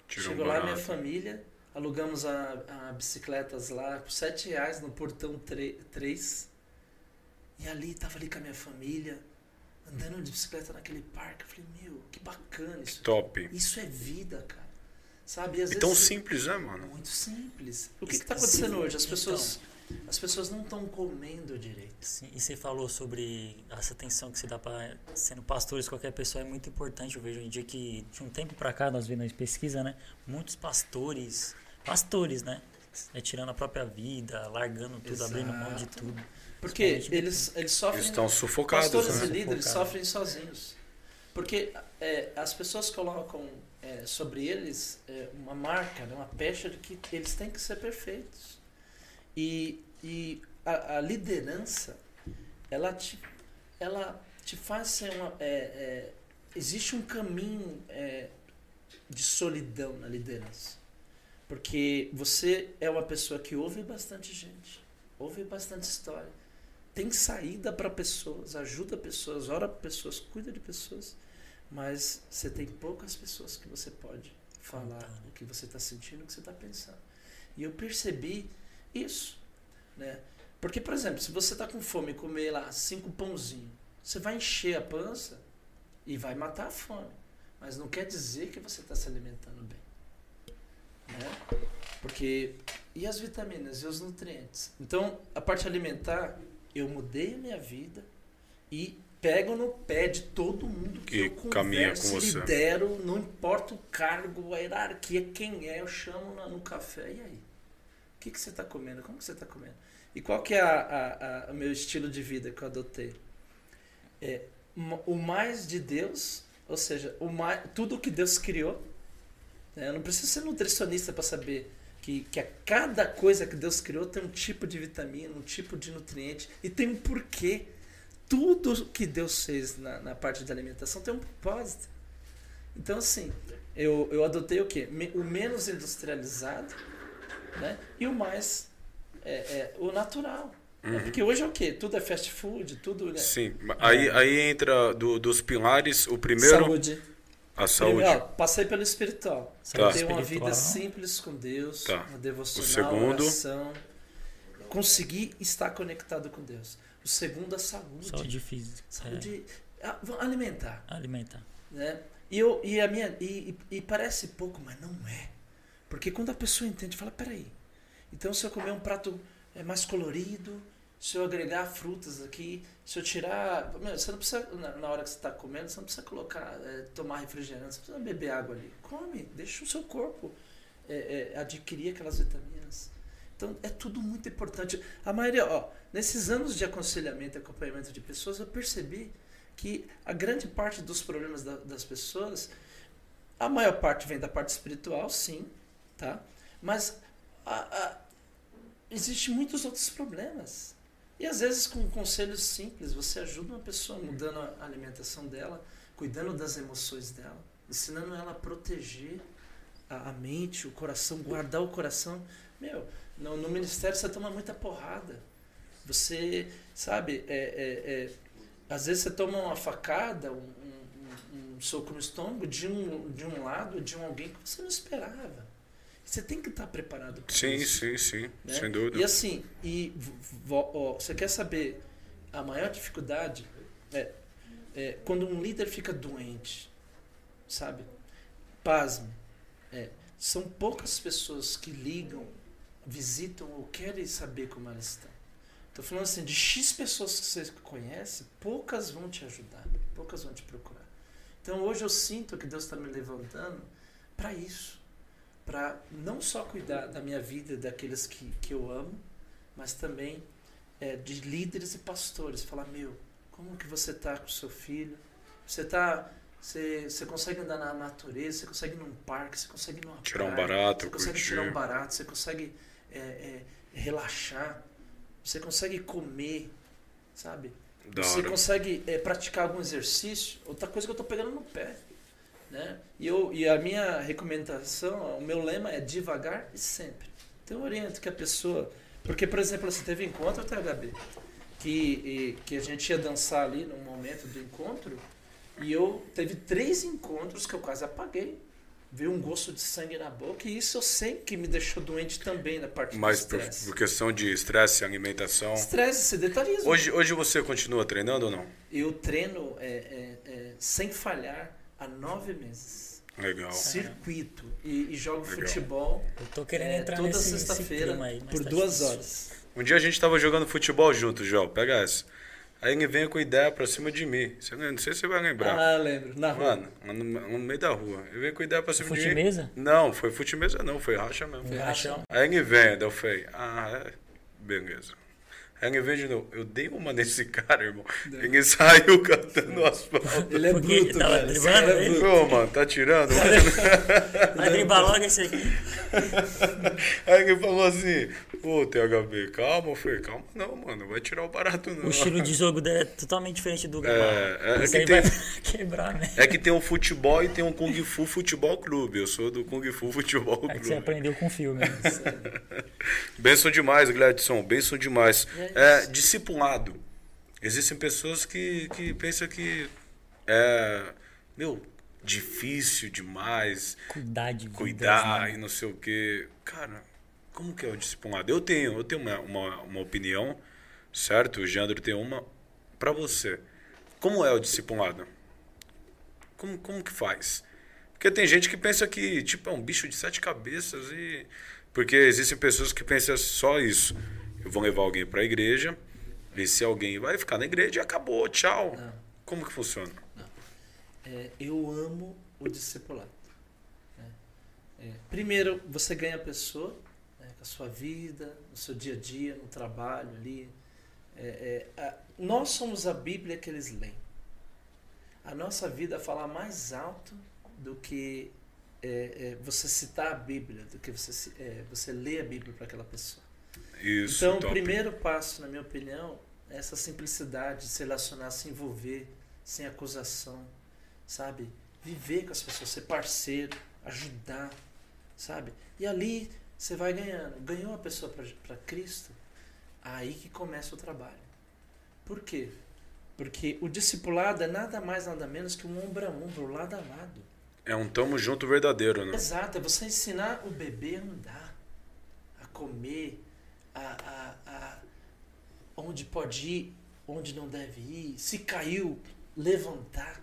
Tirou um Chegou lá minha família, alugamos a, a bicicletas lá por 7 reais no portão 3. E ali, tava ali com a minha família, andando de bicicleta naquele parque. Eu falei, meu, que bacana isso. Top. Isso é vida, cara. Sabe? E às E tão vezes- simples, né, mano? Muito simples. O que está acontecendo sim, hoje? As então. As pessoas não estão comendo direito. Sim, e você falou sobre essa atenção que você dá para sendo pastores, qualquer pessoa é muito importante. Eu vejo em dia que de um tempo para cá, nós vemos pesquisa, né? Muitos pastores, pastores, né? É, tirando a própria vida, largando tudo, abrindo mão de Exato. tudo. Porque eles, eles sofrem. Eles estão sufocados, Pastores né? e líderes sofrem sozinhos. Porque é, as pessoas colocam é, sobre eles é, uma marca, né, uma pecha de que eles têm que ser perfeitos. E, e a, a liderança, ela te, ela te faz ser uma. é, é, existe um caminho é, de solidão na liderança. Porque você é uma pessoa que ouve bastante gente, ouve bastante história tem saída para pessoas, ajuda pessoas, ora para pessoas, cuida de pessoas, mas você tem poucas pessoas que você pode falar o que você está sentindo, o que você está pensando. E eu percebi isso, né? Porque, por exemplo, se você está com fome e comer lá cinco pãozinhos, você vai encher a pança e vai matar a fome, mas não quer dizer que você está se alimentando bem, né? Porque e as vitaminas e os nutrientes? Então, a parte alimentar, eu mudei a minha vida e pego no pé de todo mundo que E eu converso, com você. lidero, não importa o cargo, a hierarquia, quem é, eu chamo no café. E aí? Que, que você está comendo? Como que você está comendo? E qual que é a, o meu estilo de vida que eu adotei? É o mais de Deus, ou seja, o mais, tudo que Deus criou. né? Eu não preciso ser nutricionista para saber que, que a cada coisa que Deus criou tem um tipo de vitamina, um tipo de nutriente e tem um porquê. Tudo que Deus fez na, na parte de alimentação tem um propósito. Então, assim, eu, eu adotei o quê? O menos industrializado né? e o mais é, é, o natural. né? Uhum. Porque hoje é o quê? Tudo é fast food, tudo é Sim, aí, aí entra do- dos pilares, o primeiro, saúde. a saúde. Primeiro, ó, passei pelo espiritual. Tá. Ter uma vida simples com Deus, Tá. uma devocional, O segundo? oração. Conseguir estar conectado com Deus. O segundo, a saúde. Saúde física. Saúde, ah, vamos alimentar. É, alimentar. Né? E, eu, e, a minha, e, e- e parece pouco, mas não é. Porque quando a pessoa entende, fala, peraí. Então se eu comer um prato é, mais colorido, se eu agregar frutas aqui, se eu tirar. Você não precisa, na, hora que você está comendo, você não precisa colocar, é, tomar refrigerante, você precisa beber água ali. Come, deixa o seu corpo é, é, adquirir aquelas vitaminas. Então é tudo muito importante. A maioria, ó, nesses anos de aconselhamento e acompanhamento de pessoas, eu percebi que a grande parte dos problemas da, das pessoas, a maior parte vem da parte espiritual, sim, tá? Mas a, a, existe muitos outros problemas. E às vezes com conselhos simples, você ajuda uma pessoa mudando a alimentação dela, cuidando das emoções dela, ensinando ela a proteger a, a mente, o coração, guardar o coração. Meu, no, no, ministério você toma muita porrada. Você, sabe, é, é, é, às vezes você toma uma facada, um, um, um soco no estômago de um, de um lado, de um alguém que você não esperava. Você tem que estar preparado para sim, isso. Sim, sim, sim, né? sem dúvida. E assim, e, ó, você quer saber a maior dificuldade é, é quando um líder fica doente, sabe? Pasme. É, são poucas pessoas que ligam, visitam ou querem saber como elas estão. Estou falando assim, de X pessoas que você conhece, poucas vão te ajudar, poucas vão te procurar. Então hoje eu sinto que Deus está me levantando para isso para não só cuidar da minha vida, daqueles que, que eu amo, mas também é, de líderes e pastores. Falar, meu, como que você está com o seu filho? Você tá, você, você consegue andar na natureza, você consegue ir num parque, você consegue ir numa tirar praia, um barato, você consegue curtir. tirar um barato, você consegue é, é, relaxar, você consegue comer, sabe? Da você hora. consegue é, praticar algum exercício. Outra coisa que eu estou pegando no pé. Né? E, eu, e a minha recomendação, o meu lema é devagar e sempre. Então eu oriento que a pessoa. Porque, por exemplo, você teve encontro, THB, que, e, que a gente ia dançar ali no momento do encontro, e eu teve três encontros que eu quase apaguei. Veio um gosto de sangue na boca, e isso eu sei que me deixou doente também na parte Mas do Mas por, por, questão de estresse, alimentação. Estresse, sedentarismo. Hoje, hoje você continua treinando ou não? Eu treino é, é, é, sem falhar há nove meses. Legal. Circuito. E, e jogo Legal. futebol. Eu tô querendo é, entrar toda sexta-feira por tá duas difícil. horas. Um dia a gente tava jogando futebol junto, João. Pega essa. Aí ele vem com ideia pra cima de mim. Você, não sei se você vai lembrar. Ah, lembro. Na rua. Mano, no, no meio da rua. Ele vem com ideia pra cima fute de mim. Mesa? Não, foi fute mesa não, foi racha mesmo. Foi rachão. Aí ele vem, daí eu falei, ah, é, beleza. Aí eu vejo eu dei uma nesse cara, irmão. Ele saiu cantando asfalto. Ele é Porque bruto, tava velho. Dribando, é bruto. Ô, mano, tá tirando? Vai driblar logo esse aqui. Aí ele falou assim, pô, THB, calma. Eu falei, calma não, mano, vai tirar o barato não. O estilo de jogo dele é totalmente diferente do Gabá. É, é, é que tem, quebrar, né? É que tem um futebol e tem um Kung Fu Futebol Clube. Eu sou do Kung Fu Futebol Clube. É que você aprendeu com filme. Né? Benção demais, Gladson, benção demais. É é, discipulado. Existem pessoas que, que pensam que é, meu, difícil demais. Cuidar de Cuidar né? e não sei o quê. Cara, como que é o discipulado? Eu tenho, eu tenho uma, uma, uma opinião, certo? O Jandro tem uma. Para você, como é o discipulado? Como, como que faz? Porque tem gente que pensa que, tipo, é um bicho de sete cabeças e... Porque existem pessoas que pensam só isso vão levar alguém para a igreja, e se alguém vai ficar na igreja e acabou, tchau. Não. Como que funciona? É, eu amo o discipulado. Né? É, primeiro, você ganha a pessoa, né, com a sua vida, no seu dia a dia, no trabalho ali. É, é a, nós somos a Bíblia que eles leem. A nossa vida fala mais alto do que é, é, você citar a Bíblia, do que você, você ler a Bíblia para aquela pessoa. Isso, então, top. o primeiro passo, na minha opinião, é essa simplicidade de se relacionar, se envolver, sem acusação, sabe? Viver com as pessoas, ser parceiro, ajudar, sabe? E ali você vai ganhando. Ganhou a pessoa para Cristo, aí que começa o trabalho. Por quê? Porque o discipulado é nada mais, nada menos que um ombro a ombro, lado a lado. É um tamo junto verdadeiro, né? Exato, é você ensinar o bebê a andar, a comer, a, a, a onde pode ir, onde não deve ir, se caiu, levantar.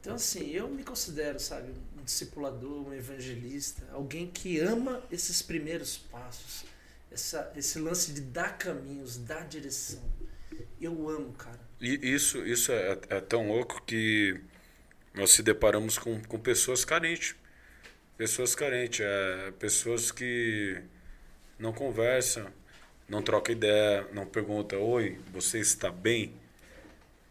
Então, assim, eu me considero, sabe, discipulador, um evangelista, alguém que ama esses primeiros passos. essa, esse lance de dar caminhos, dar direção. Eu amo, cara. E isso, isso é, é tão louco que nós se deparamos com, com pessoas carentes. Pessoas carentes, é, pessoas que não conversam, não trocam ideia, não perguntam, oi, você está bem?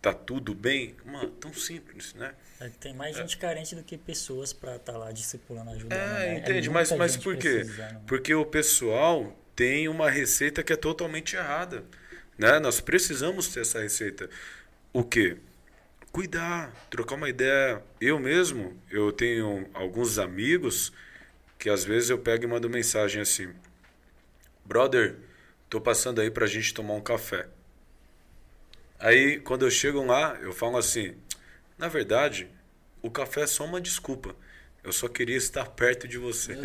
Tá tudo bem? Mano, tão simples, né? É, tem mais gente é. carente do que pessoas para estar tá lá discipulando, ajudando. É, né? entende, é mas, mas por quê? Porque o pessoal tem uma receita que é totalmente errada. Né? Nós precisamos ter essa receita. O quê? Cuidar, trocar uma ideia. Eu mesmo, eu tenho alguns amigos que às vezes eu pego e mando mensagem assim: Brother, tô passando aí pra gente tomar um café. Aí quando eu chego lá, eu falo assim: Na verdade, o café é só uma desculpa. Eu só queria estar perto de você.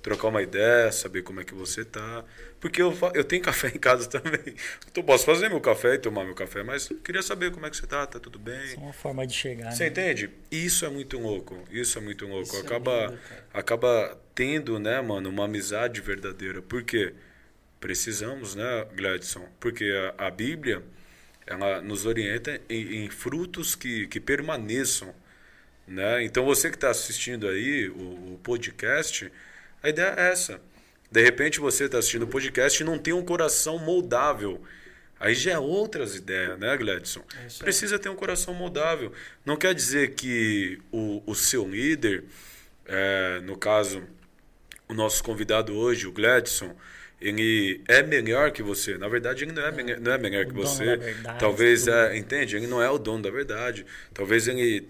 Trocar uma ideia, saber como é que você tá. Porque eu, eu tenho café em casa também. Eu posso fazer meu café e tomar meu café, mas queria saber como é que você tá, tá tudo bem. Isso é uma forma de chegar. Você né? entende? Isso é muito louco. Isso é muito louco. Isso é acaba, é lindo, acaba tendo, né, mano, uma amizade verdadeira. Por quê? Precisamos, né, Gladson? Porque a, a Bíblia, ela nos orienta em, em frutos que, que permaneçam né? Então você que está assistindo aí o, o, podcast, a ideia é essa. De repente você está assistindo o podcast e não tem um coração moldável. Aí já é outras ideias, né, Gladson? É Precisa ter um coração moldável. Não quer dizer que o, o seu líder, é, no caso, o nosso convidado hoje, o Gladson, ele é melhor que você. Na verdade, ele não é, melhor, não é melhor que você. Verdade, Talvez, é, entende? Ele não é o dono da verdade. Talvez ele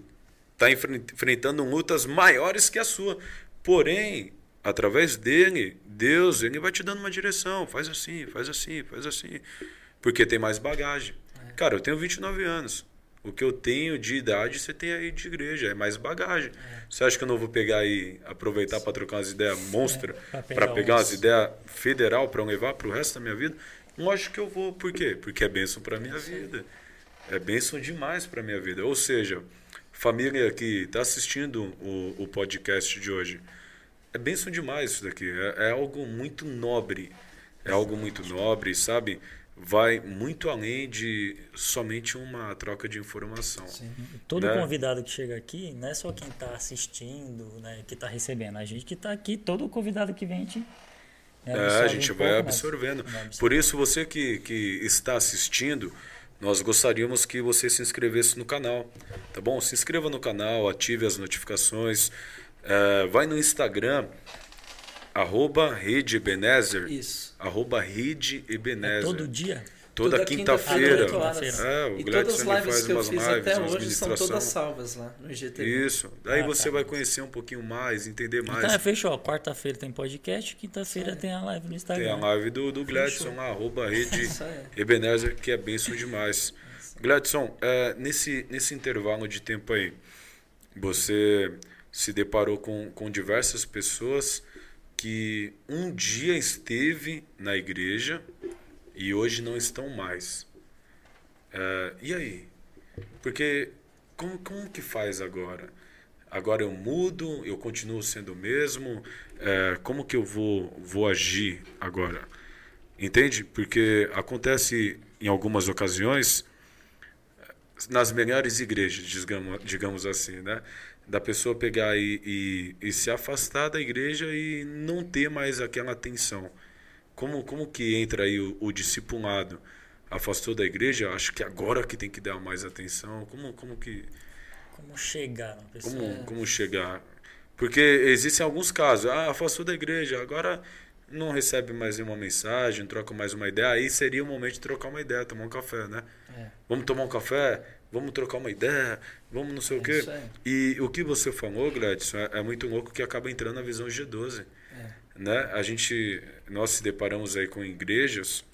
está enfrentando lutas maiores que a sua. Porém, através dele, Deus, ele vai te dando uma direção. Faz assim, faz assim, faz assim. Porque tem mais bagagem. É. Cara, eu tenho 29 anos. O que eu tenho de idade, você tem aí de igreja, é mais bagagem. É. Você acha que eu não vou pegar e aproveitar para trocar umas ideias monstra, é, para pegar, umas ideias federal para levar para o resto da minha vida? Lógico que eu vou. Por quê? Porque é bênção para minha vida. É bênção demais para minha vida. Ou seja, família que está assistindo o, o podcast de hoje, é benção demais isso daqui. É, é, algo muito nobre. É algo muito nobre, sabe? Vai muito além de somente uma troca de informação. Sim. Todo né? convidado que chega aqui, não é só quem está assistindo, né, que está recebendo. A gente que está aqui, todo convidado que vem, a gente, é, a gente um vai absorvendo. Por isso, você que, que está assistindo, nós gostaríamos que você se inscrevesse no canal, tá bom? Se inscreva no canal, ative as notificações, é, vai no Instagram, arroba Rede. Isso. Arroba Rede Ebenezer. É todo dia? Toda, quinta-feira. Quinta é, o e todas as lives que eu fiz lives, até hoje são todas salvas lá no IGTV. Isso. Daí ah, você tá. vai conhecer um pouquinho mais, entender mais. Então, é, fechou. Quarta-feira tem podcast, quinta-feira tem a live no Instagram. Tem a live do, do Gladson lá, arroba rede Ebenezer, que é benção demais. Gladson, é, nesse, nesse intervalo de tempo aí, você se deparou com, com diversas pessoas que um dia esteve na igreja e hoje não estão mais. Uh, e aí? Porque como, como que faz agora? Agora eu mudo, eu continuo sendo o mesmo? Uh, como que eu vou, vou agir agora? Entende? Porque acontece em algumas ocasiões nas melhores igrejas, digamos, digamos assim, né? Da pessoa pegar e, e, e se afastar da igreja e não ter mais aquela atenção. Como, como que entra aí o, o discipulado? Afastou da igreja? Acho que agora que tem que dar mais atenção. Como, como que. Como chegar na pessoa? Como, como chegar? Porque existem alguns casos. Ah, afastou da igreja, agora não recebe mais nenhuma mensagem, troca mais uma ideia. Aí seria o momento de trocar uma ideia, tomar um café, né? É. Vamos tomar um café? Vamos trocar uma ideia? Vamos não sei é o quê? E o que você falou, Gladson, é, é muito louco que acaba entrando na visão G12. É. Né? A gente, nós se deparamos aí com igrejas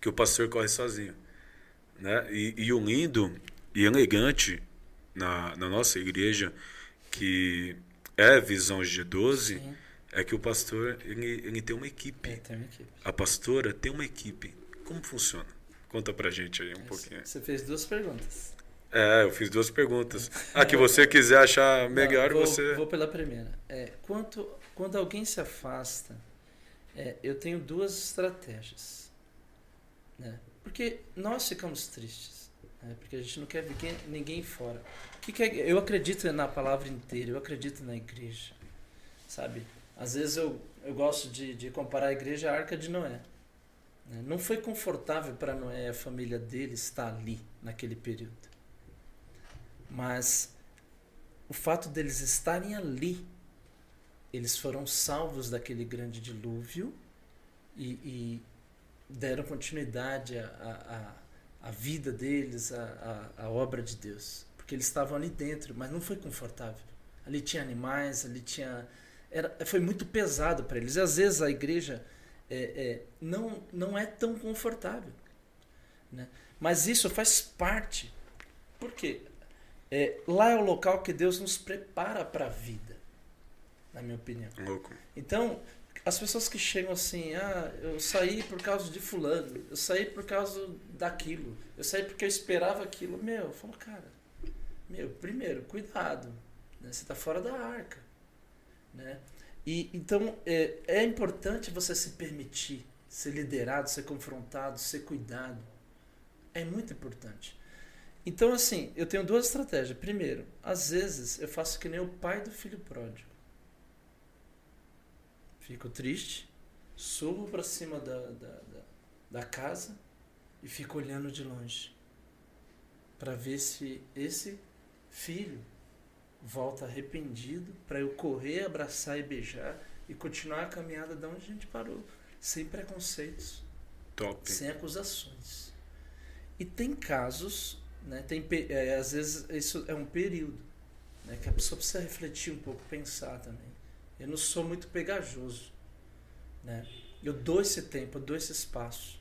que o pastor corre sozinho. Né? E, e o lindo e elegante na, na nossa igreja, que é visão G12, Sim. é que o pastor ele, ele tem uma equipe. É, tem uma equipe. A pastora tem uma equipe. Como funciona? Conta pra gente aí um pouquinho. Você fez duas perguntas. É, eu fiz duas perguntas. Ah, que você quiser achar melhor, Não, vou, você. Vou pela primeira. É, quanto, quando alguém se afasta, É, eu tenho duas estratégias. Né? Porque nós ficamos tristes. Né? Porque a gente não quer ver quem, ninguém fora. Que que é, eu acredito na palavra inteira, eu acredito na igreja. Sabe? Às vezes eu, eu gosto de, de comparar a igreja à arca de Noé. Né? Não foi confortável para Noé a família dele estar ali, naquele período. Mas o fato deles estarem ali, eles foram salvos daquele grande dilúvio e, e deram continuidade à, à, vida deles, à obra de Deus. Porque eles estavam ali dentro, mas não foi confortável. Ali tinha animais, ali tinha. Era, foi muito pesado para eles. E às vezes a igreja é, é, não, não é tão confortável. Né? Mas isso faz parte. Por quê? É, lá é o local que Deus nos prepara para a vida, na minha opinião. Louco. Então, as pessoas que chegam assim, ah, eu saí por causa de fulano, eu saí por causa daquilo, eu saí porque eu esperava aquilo. Meu, eu falo, cara, meu, primeiro, cuidado, né? você está fora da arca, né? E então é, é importante você se permitir ser liderado, ser confrontado, ser cuidado. É muito importante. Então, assim, eu tenho duas estratégias. Primeiro, às vezes eu faço que nem o pai do filho pródigo. Fico triste, subo para cima da, da, da, da casa e fico olhando de longe para ver se esse filho volta arrependido para eu correr, abraçar e beijar e continuar a caminhada de onde a gente parou, sem preconceitos, Top. sem acusações. E tem casos né? Tem, é, às vezes isso é um período né? que a pessoa precisa refletir um pouco, pensar também. Eu não sou muito pegajoso. Né? Eu dou esse tempo, eu dou esse espaço.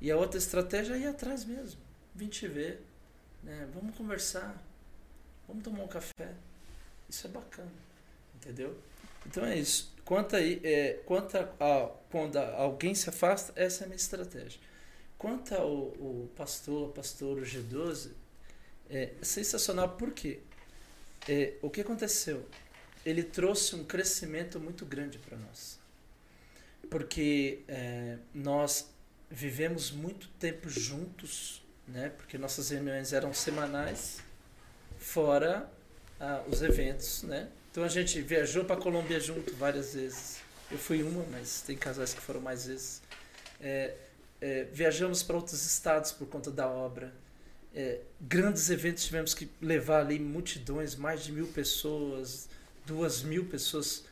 E a outra estratégia é ir atrás mesmo. Vim te ver. Né? Vamos conversar. Vamos tomar um café. Isso é bacana. Entendeu? Então é isso. Quanto, aí, é, quanto a, a, quando alguém se afasta, essa é a minha estratégia. Quanto ao pastor, pastor o G12, é sensacional porque é, o que aconteceu? Ele trouxe um crescimento muito grande para nós. Porque é, nós vivemos muito tempo juntos, né? porque nossas reuniões eram semanais, fora ah, os eventos. Né? Então a gente viajou para a Colômbia junto várias vezes. Eu fui uma, mas tem casais que foram mais vezes. É, é, viajamos para outros estados por conta da obra. É, grandes eventos tivemos que levar ali multidões, mais de mil pessoas, duas mil pessoas.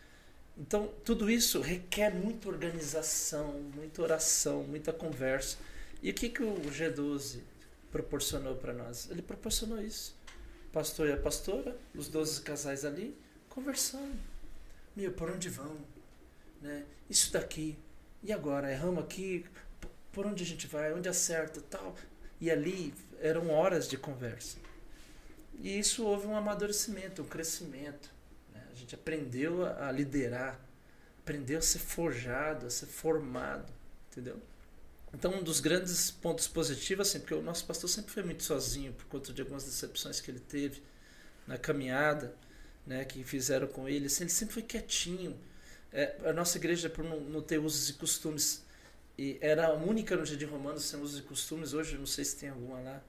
Então, tudo isso requer muita organização, muita oração, muita conversa. E o que, que o G12 proporcionou para nós? Ele proporcionou isso. Pastor e a pastora, os 12 casais ali, conversando. Meu, por onde vão? Né? Isso daqui. E agora? Erramos aqui, por onde a gente vai, onde acerta, tal. E ali eram horas de conversa. E isso houve um amadurecimento, um crescimento. Né? A gente aprendeu a liderar, aprendeu a ser forjado, a ser formado, entendeu? Então, um dos grandes pontos positivos, assim, porque o nosso pastor sempre foi muito sozinho por conta de algumas decepções que ele teve na caminhada, né, que fizeram com ele. Assim, ele sempre foi quietinho. É, a nossa igreja, por não, não ter usos e costumes e era a única no Jardim Romano sem usos e costumes. Hoje não sei se tem alguma lá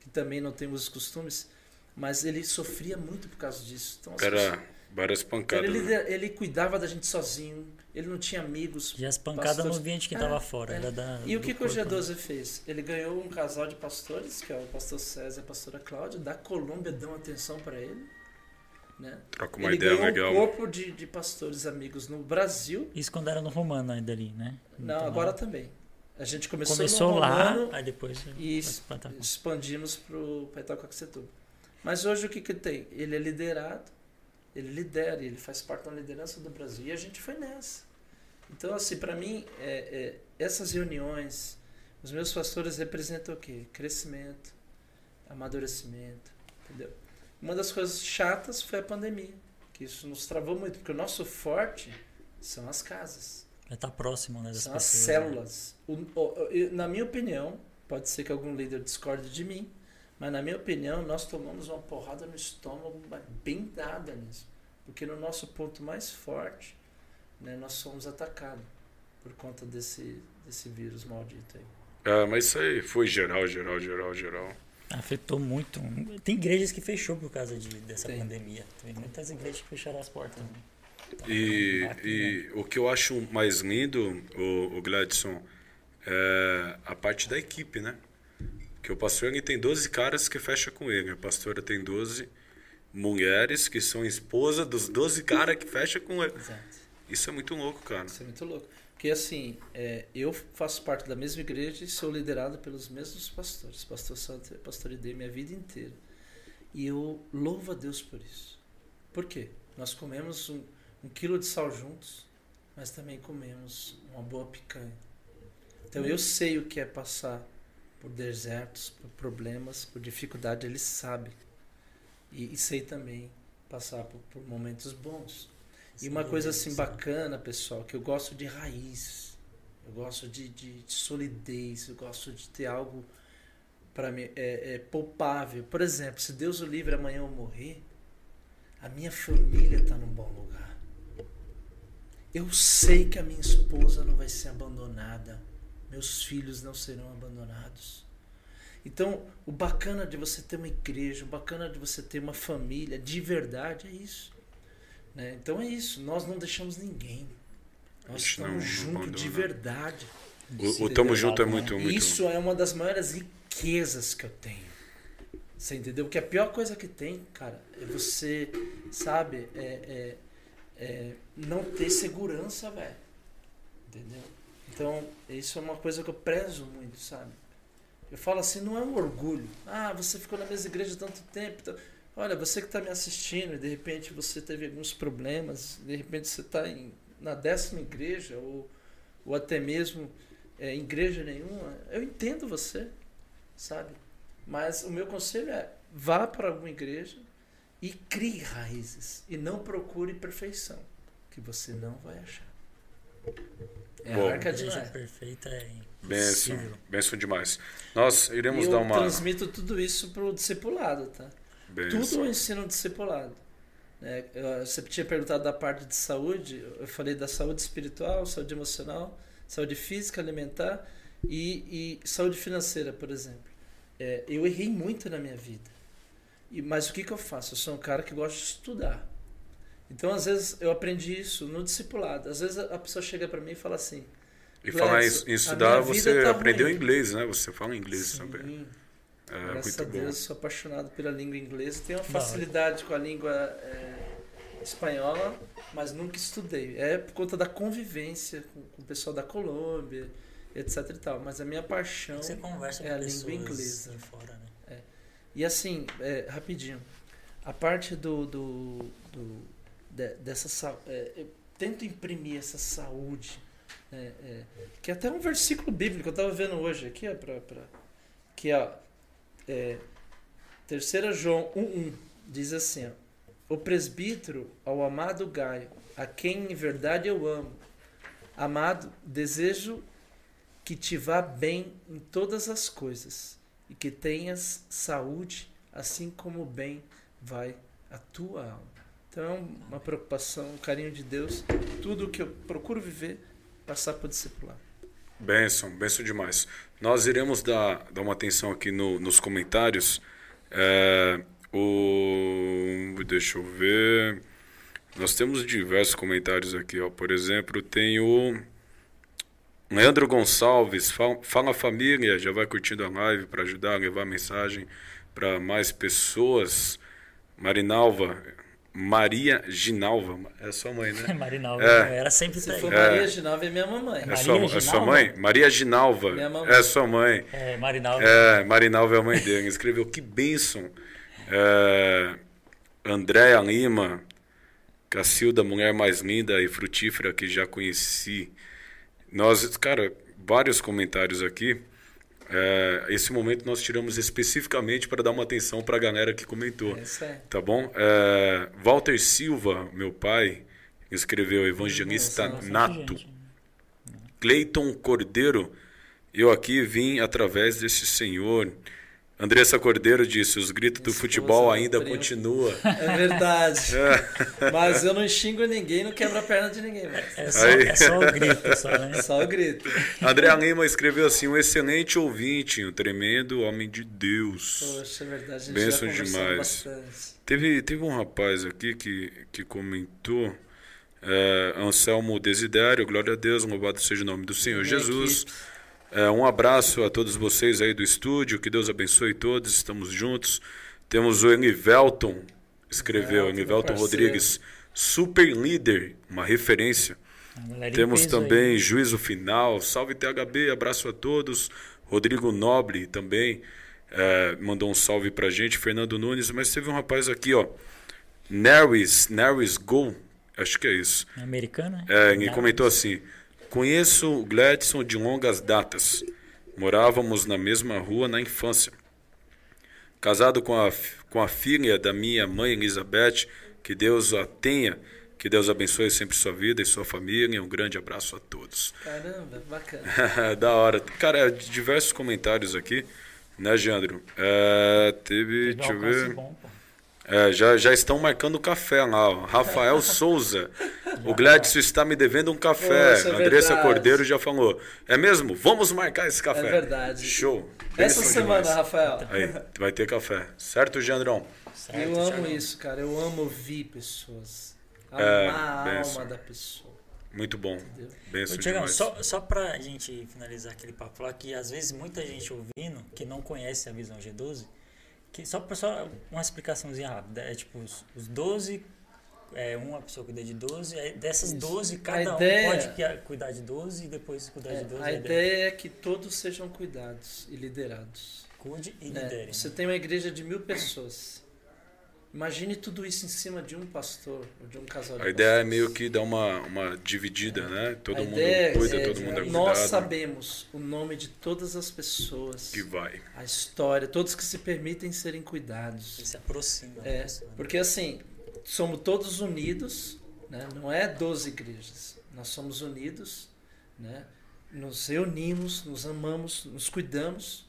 que também não tem usos e costumes. Mas ele sofria muito por causa disso. Então, era pessoas... várias pancadas. Ele, né? ele, cuidava da gente sozinho, ele não tinha amigos. E as pancadas pastores. no ambiente que estava é, fora. É. Era da, e o que, que o G12 né? fez? Ele ganhou um casal de pastores, que é o pastor César e a pastora Cláudia, da Colômbia, dão atenção para ele. Né? Troca uma ele ideia ganhou legal. um corpo de, de pastores amigos no Brasil. Isso quando era no Romano ainda ali, né? Não, então, agora também. A gente começou, começou no lá, Romano aí depois e expandimos para o Itacoaxetuba. Mas hoje o que, que tem? Ele é liderado, ele lidera, ele faz parte da liderança do Brasil. E a gente foi nessa. Então, assim, para mim, é, é, essas reuniões, os meus pastores representam o quê? Crescimento, amadurecimento, entendeu? Uma das coisas chatas foi a pandemia, que isso nos travou muito, porque o nosso forte são as casas. É estar tá próximo né, das são pessoas. as células. O, o, na minha opinião, pode ser que algum líder discorde de mim, mas na minha opinião, nós tomamos uma porrada no estômago bem dada nisso. Porque no nosso ponto mais forte, né, nós somos atacados. por conta desse, desse vírus maldito aí. É, mas isso aí foi geral, geral, geral, geral. Afetou muito. Tem igrejas que fechou por causa de, dessa Tem. pandemia. Tem muitas igrejas que fecharam as portas. Né? E, Tá e o que eu acho mais lindo, o, o Gladson, é a parte da equipe, né? Que o pastor ele tem 12 caras que fecha com ele. A pastora tem 12 mulheres que são esposa dos 12 caras que fecha com ele. Exato. Isso é muito louco, cara. Isso é muito louco. Porque assim, é, eu faço parte da mesma igreja e sou liderado pelos mesmos pastores. Pastor Santo e pastor Idei minha vida inteira. E eu louvo a Deus por isso. Por quê? Nós comemos um, um quilo de sal juntos, mas também comemos uma boa picanha. Então eu sei o que é passar por desertos, por problemas, por dificuldade, ele sabe. E, e sei também passar por, por momentos bons. E uma Sim, coisa assim sim. bacana, pessoal, que eu gosto de raiz, eu gosto de, de, de solidez, eu gosto de ter algo para mim é, é poupável. Por exemplo, se Deus o livre amanhã eu morrer, a minha família está num bom lugar. Eu sei que a minha esposa não vai ser abandonada, meus filhos não serão abandonados. Então, o bacana de você ter uma igreja, o bacana de você ter uma família de verdade é isso. Né? Então é isso, nós não deixamos ninguém. Nós estamos juntos de verdade. O, o Tamo Junto é muito, muito. Isso é uma das maiores riquezas que eu tenho. Você entendeu? Porque a pior coisa que tem, cara, é você, sabe, é, é, é não ter segurança, velho. Entendeu? Então, isso é uma coisa que eu prezo muito, sabe? Eu falo assim, não é um orgulho. Ah, você ficou na mesma igreja tanto tempo. então- Olha, você que está me assistindo e de repente você teve alguns problemas, de repente você está na décima igreja ou, ou até mesmo é, igreja nenhuma, eu entendo você, sabe? Mas o meu conselho é vá para alguma igreja e crie raízes e não procure perfeição, que você não vai achar. É Bom. a arca A de Noé. perfeita é Benção, benção demais. Nós iremos eu dar uma. transmito tudo isso pro discipulado, tá? Benção. Tudo eu ensino discipulado. né? Eu- Você tinha perguntado da parte de saúde, eu falei da saúde espiritual, saúde emocional, saúde física, alimentar e, e saúde financeira, por exemplo. É, eu errei muito na minha vida. E, mas o que, que eu faço? Eu sou um cara que gosta de estudar. Então, às vezes, eu aprendi isso no discipulado. Às vezes, a pessoa chega para mim e fala assim: E falar em, estudar, você tá aprendeu ruim. inglês, né? Você fala inglês Sim, também. É Graças muito a bom. Deus, sou apaixonado pela língua inglesa. Tenho uma hora. facilidade com a língua é, espanhola, mas nunca estudei. É por conta da convivência com, com o pessoal da Colômbia, etc e tal. Mas a minha paixão... Você conversa é a língua inglesa. fora, né? E assim, é, rapidinho, a parte do... do, do de- dessa sa- é, tento imprimir essa saúde, né, é, que é até um versículo bíblico, eu estava vendo hoje aqui, ó, pra, pra, que ó, é, 3 João 1,1 diz assim: ó, O presbítero ao amado Gaio, a quem em verdade eu amo, amado, desejo que te vá bem em todas as coisas e que tenhas saúde, assim como bem vai a tua alma. Então uma preocupação, um carinho de Deus, tudo que eu procuro viver, passar para o discipular. Benção, benção demais. Nós iremos dar, dar uma atenção aqui no- nos comentários. É, o, deixa eu ver. Nós temos diversos comentários aqui. Ó. Por exemplo, tem o Leandro Gonçalves. Fala, fala família, já vai curtindo a live para ajudar a levar a mensagem para mais pessoas. Marinalva, Maria Ginalva, é sua mãe, né? Marinalva É. era sempre Se for. Maria Ginalva é minha mamãe. É Maria sua, é sua Ginalva? mãe? Maria Ginalva. Minha mamãe. É sua mãe. É, Marinalva. É, Marinalva é a mãe dele. Escreveu que bênção. É, Andréa Lima, Cacilda, mulher mais linda e frutífera que já conheci. Nós, cara, vários comentários aqui. É, esse momento nós tiramos especificamente para dar uma atenção para a galera que comentou. É. Tá bom? É, Walter Silva, meu pai, escreveu Evangelista Nossa, Nato. Cleiton Cordeiro, eu aqui vim através desse senhor. Andressa Cordeiro disse: os gritos do futebol ainda primo. continua. É verdade. Mas eu não xingo ninguém, não quebro a perna de ninguém. velho. É só, é só o grito, só, né? É só o grito. André Lima escreveu assim: um excelente ouvinte, um tremendo homem de Deus. Poxa, é verdade. A gente Benção demais. bastante. Teve, teve um rapaz aqui que, que comentou. É, Anselmo Desidério, glória a Deus, louvado seja o nome do Senhor Minha Jesus. equipe. É, um abraço a todos vocês aí do estúdio, que Deus abençoe todos, estamos juntos. Temos o Enivelton, escreveu, Enivelton, Rodrigues, super líder, uma referência. Temos peso aí. também Juízo Final, salve THB, abraço a todos. Rodrigo Noble também é, mandou um salve pra gente, Fernando Nunes, mas teve um rapaz aqui, ó, Nerys, Nerys Go, acho que é isso. Americana? É, ele Não. comentou assim: Conheço o Gladson de longas datas. Morávamos na mesma rua na infância. Casado com a, com a filha da minha mãe Elizabeth, que Deus a tenha, que Deus abençoe sempre sua vida e sua família. Um grande abraço a todos. Caramba, bacana. da hora. Cara, diversos comentários aqui, né, Geandro? É, teve, Teve deixa eu ver. bom, pô. É, já, já estão marcando café lá, ó. Rafael Souza. O Gladson está me devendo um café. Poxa, é Andressa verdade. Cordeiro já falou. É mesmo? Vamos marcar esse café. É verdade. Show. Essa semana, demais. Rafael. Aí, vai ter café. Certo, Geandrão? Certo, eu amo Thiagão. isso, cara. Eu amo ouvir pessoas. É, Amar a benção. alma da pessoa. Muito bom. Tiagão, demais. só, só pra gente finalizar aquele papo lá, que às vezes muita gente ouvindo, que não conhece a visão G12, que só, só uma explicaçãozinha rápida, é tipo, os, os 12, é, uma pessoa cuida de 12, aí dessas Isso. 12, A cada ideia- um pode que- cuidar de 12 e depois cuidar de 12. É, a ideia é que todos sejam cuidados e liderados. Cuide e né? lidere. Você tem uma igreja de mil pessoas. Imagine tudo isso em cima de um pastor ou de um casal de A ideia é pastores. meio que dar uma, uma dividida, né? Todo A mundo ideia cuida, é- todo mundo é Nós cuidado. sabemos o nome de todas as pessoas, Que vai. a história, todos que se permitem serem cuidados. Ele se aproxima da É, porque assim, somos todos unidos, né? não é 12 igrejas, nós somos unidos, né? nos reunimos, nos amamos, nos cuidamos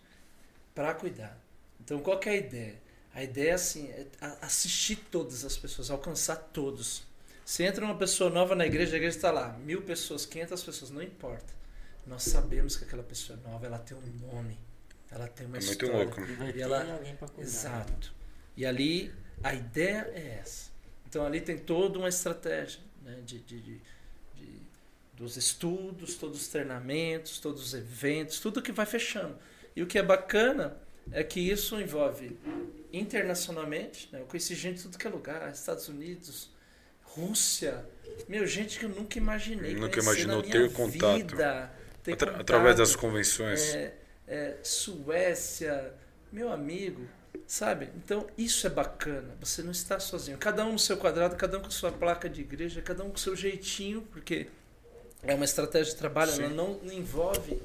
para cuidar. Então, qual que é a ideia? A ideia assim, é assistir todas as pessoas, alcançar todos. Se entra uma pessoa nova na igreja, a igreja está lá, mil pessoas, quinhentas pessoas, não importa. Nós sabemos que aquela pessoa é nova, ela tem um nome, ela tem uma É muito história. louco. E vai E ela- alguém pra cuidar. Exato. E ali a ideia é essa. Então ali tem toda uma estratégia né, de, de, de- de- dos estudos, todos os treinamentos, todos os eventos, tudo que vai fechando. E o que é bacana é que isso envolve internacionalmente. Né? Eu conheci gente de tudo que é lugar, Estados Unidos, Rússia. Meu, gente que eu nunca imaginei. Nunca imaginou ter contato. vida, ter Atra- contato. através das convenções. É, é, Suécia, meu amigo, sabe? Então isso é bacana. Você não está sozinho. Cada um no seu quadrado, cada um com sua placa de igreja, cada um com seu jeitinho, porque é uma estratégia de trabalho. Sim. Ela não envolve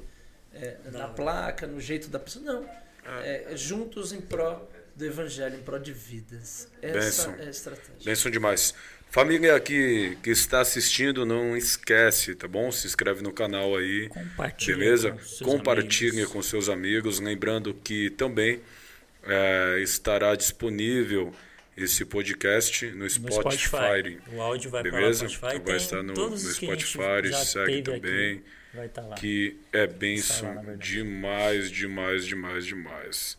é, na placa, no jeito da pessoa. Não. É, é juntos em pró do evangelho, em pró de vidas. Essa Benção. é a estratégia. Benção demais. Família que, que está assistindo, não esquece, tá bom? Se inscreve no canal aí. Compartilhe Beleza? com seus Compartilhe amigos. com seus amigos. Lembrando que também é, estará disponível esse podcast no No Spotify. Spotify. O áudio vai Beleza? para o Spotify. Então vai estar no, todos no os que a gente Spotify, já segue teve também. Aqui, vai estar lá. Que é lá, benção na verdade. demais, demais, demais, demais.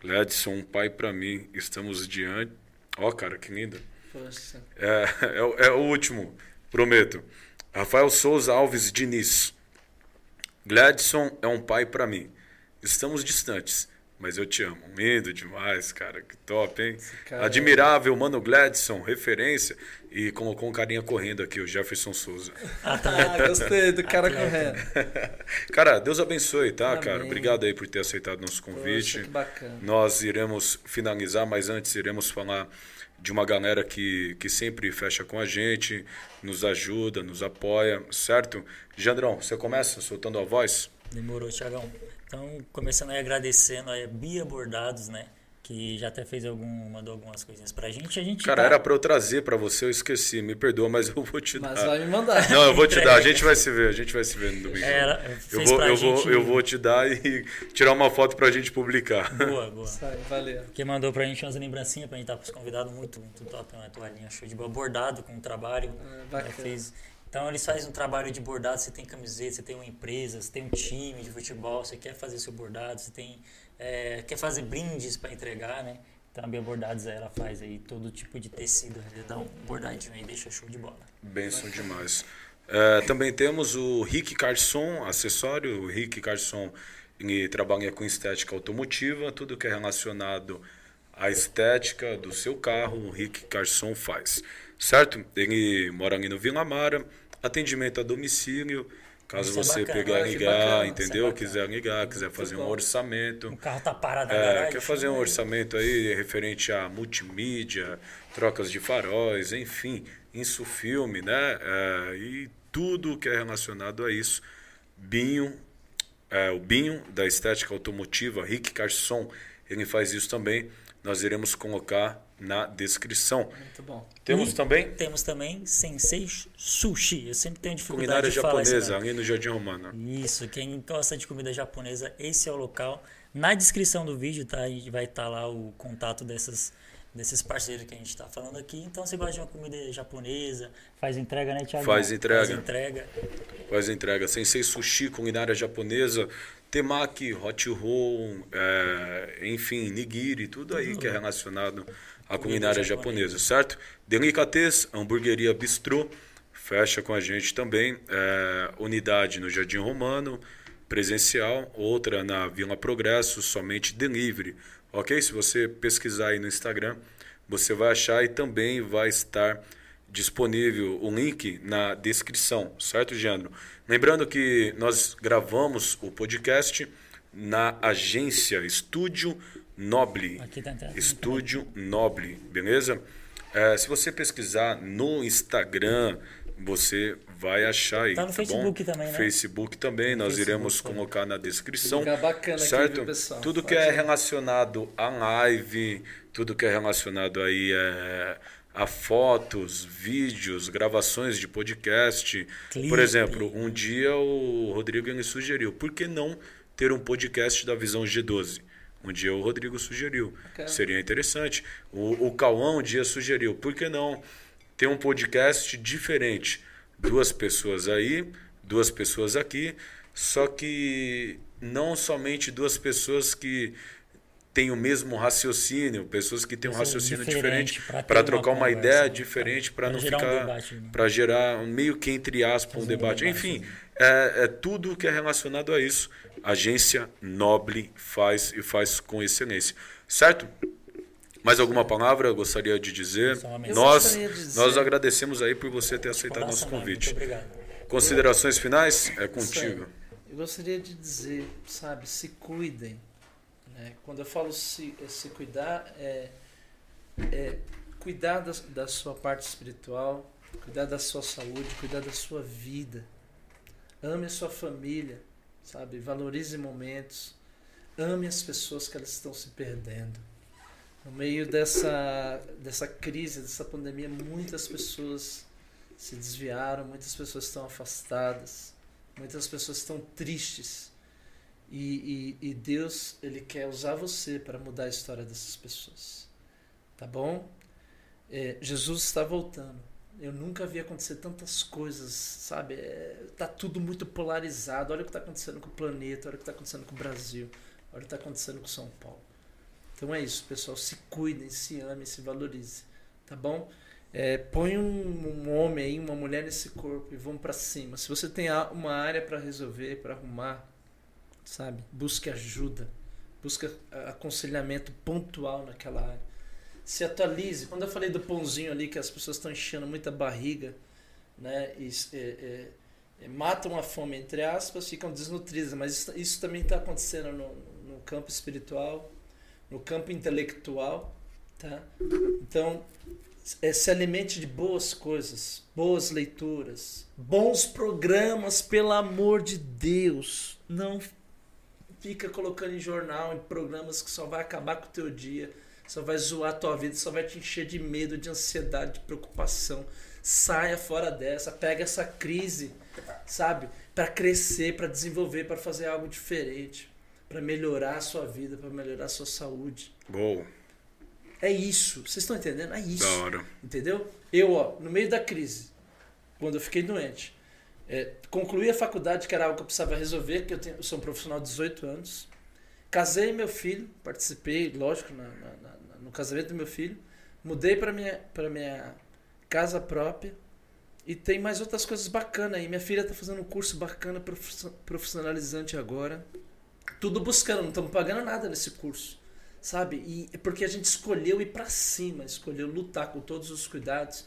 Gladson, um pai pra mim. Estamos diante. Ó, cara, que linda. Poxa. É, é, o- é o último, prometo. Rafael Souza Alves Diniz. Gladson é um pai pra mim. Estamos distantes, mas eu te amo. Lindo demais, cara. Que top, hein? cara Admirável, mano Gladson, referência. E colocou um carinha correndo aqui, o Jefferson Souza. Ah, gostei do cara correndo. Cara, Deus abençoe, tá, Amém. cara? Obrigado aí por ter aceitado nosso convite. Poxa, que bacana. Nós iremos finalizar, mas antes iremos falar de uma galera que, que sempre fecha com a gente, nos ajuda, nos apoia, certo? Jandrão, você começa soltando a voz? Demorou, Thiagão. Então, começando aí agradecendo aí a Bia Bordados, né? Que já até fez algum, mandou algumas coisinhas pra gente. A gente Cara, tá- era pra eu trazer pra você, eu esqueci. Me perdoa, mas eu vou te Mas dar. vai me mandar. Não, eu vou te dar. A gente vai se ver. A gente vai se ver no domingo. É, ela eu vou, pra eu gente. vou, eu vou te dar e tirar uma foto pra gente publicar. Boa, boa. Sai, valeu. Que mandou pra gente umas lembrancinhas pra gente dar pros convidados muito, muito top, uma toalhinha show de bola, bordado com o trabalho. Já bacana. fez. Então eles fazem um trabalho de bordado, você tem camiseta, você tem uma empresa, você tem um time de futebol, você quer fazer seu bordado, você tem. É, quer fazer brindes para entregar, né? Então a Bia Bordados ela faz aí todo tipo de tecido, ele dá um bordadinho aí, deixa show de bola. Benção demais. É, também temos o Rick Carson, acessório. O Rick Carson ele trabalha com estética automotiva, tudo que é relacionado à estética do seu carro, o Rick Carson faz. Certo? Ele mora ali no Vila Mara, atendimento a domicílio. Caso Isso é você bacana. pegar ligar, entendeu? Isso é quiser ligar, quiser fazer um orçamento. O carro tá parado É, garagem. quer fazer um ele. orçamento aí referente a multimídia, trocas de faróis, enfim, insufilme, né? É, e tudo que é relacionado a isso. Binho, é, o Binho da estética automotiva, Rick Carson, ele faz isso também. Nós iremos colocar na descrição. Muito bom. Temos E também Temos também Sensei Sushi. Eu sempre tenho dificuldade culinária de falar japonesa, nome. ali no Jardim Romano. Isso, quem gosta de comida japonesa, esse é o local. Na descrição do vídeo tá, a gente vai estar lá o contato dessas, desses parceiros que a gente está falando aqui. Então, você gosta de uma comida japonesa, faz entrega, né, Thiago? Faz entrega. Faz entrega. faz entrega. Sensei Sushi, culinária japonesa, temaki, hot roll, é, enfim, nigiri, tudo aí que é relacionado à culinária japonesa, certo? Delicatez, hamburgueria bistrô, fecha com a gente também. é, unidade no Jardim Romano, presencial, outra na Vila Progresso, somente delivery, ok? Se você pesquisar aí no Instagram, você vai achar e também vai estar disponível o link na descrição, certo, Leandro? Lembrando que nós gravamos o podcast na agência Estúdio Noble. Aqui tá entrando. Estúdio Noble, beleza? É, se você pesquisar no Instagram, você vai achar aí. Tá no bom? Facebook também, né? Facebook também, nós Facebook iremos colocar na descrição. Fica bacana aqui, certo? viu, pessoal? Tudo que é relacionado a live, tudo que é relacionado aí é, a fotos, vídeos, gravações de podcast. Clipe. Por exemplo, um dia o Rodrigo ele sugeriu, por que não ter um podcast da Visão G12? Um dia o Rodrigo sugeriu. Bacana. Seria interessante. O, o Cauã um dia sugeriu, por que não ter um podcast diferente? Duas pessoas aí, duas pessoas aqui, só que não somente duas pessoas que têm o mesmo raciocínio, pessoas que têm um raciocínio diferente ter para trocar uma conversa, ideia né? diferente para não um ficar né? para gerar um meio que entre aspas um um debate. debate, Enfim, né? é, é tudo que é relacionado a isso. Agência Noble faz e faz com excelência. Certo? Mais alguma palavra eu gostaria de dizer? Mensagem. Nós, gostaria de dizer- nós agradecemos aí por você ter aceitado Coração, nosso convite. Muito obrigado. Considerações finais? É contigo. Eu gostaria de dizer, sabe, se cuidem. né? Quando eu falo se, se cuidar, é, é cuidar da, da sua parte espiritual, cuidar da sua saúde, cuidar da sua vida. Ame a sua família, sabe? Valorize momentos. Ame as pessoas que elas estão se perdendo. No meio dessa, dessa crise, dessa pandemia, muitas pessoas se desviaram, muitas pessoas estão afastadas, muitas pessoas estão tristes. E, e, e Deus, Ele quer usar você para mudar a história dessas pessoas. Tá bom? É, Jesus está voltando. Eu nunca vi acontecer tantas coisas, sabe? É, tá tudo muito polarizado. Olha o que está acontecendo com o planeta, olha o que está acontecendo com o Brasil, olha o que está acontecendo com São Paulo. Então é isso, pessoal. Se cuidem, se amem, se valorizem. Tá bom? É, põe um, um homem aí, uma mulher nesse corpo e vamos para cima. Se você tem uma área para resolver, para arrumar, sabe? Busque ajuda. Busque aconselhamento pontual naquela área. Se atualize. Quando eu falei do pãozinho ali, que as pessoas estão enchendo muita barriga, né? E, matam a fome, entre aspas, ficam desnutridas. Mas isso, isso também está acontecendo no, no campo espiritual, no campo intelectual, tá? Então, é, se alimente de boas coisas, boas leituras, bons programas, pelo amor de Deus. Não fica colocando em jornal, em programas que só vai acabar com o teu dia, só vai zoar a tua vida, só vai te encher de medo, de ansiedade, de preocupação. Saia fora dessa, pega essa crise, sabe? Para crescer, para desenvolver, para fazer algo diferente, para melhorar a sua vida, para melhorar a sua saúde. Boa. É isso. Vocês estão entendendo? É isso. Da hora. Entendeu? Eu, ó, no meio da crise, quando eu fiquei doente, é, concluí a faculdade, que era algo que eu precisava resolver, que eu, tenho, eu sou um profissional de 18 anos. Casei meu filho, participei, lógico, na, na, casamento do meu filho. Mudei para minha, pra minha casa própria. E tem mais outras coisas bacanas aí. Minha filha está fazendo um curso bacana, profissionalizante agora. Tudo buscando, não estamos pagando nada nesse curso sabe? E é porque a gente escolheu ir para cima, escolheu lutar com todos os cuidados,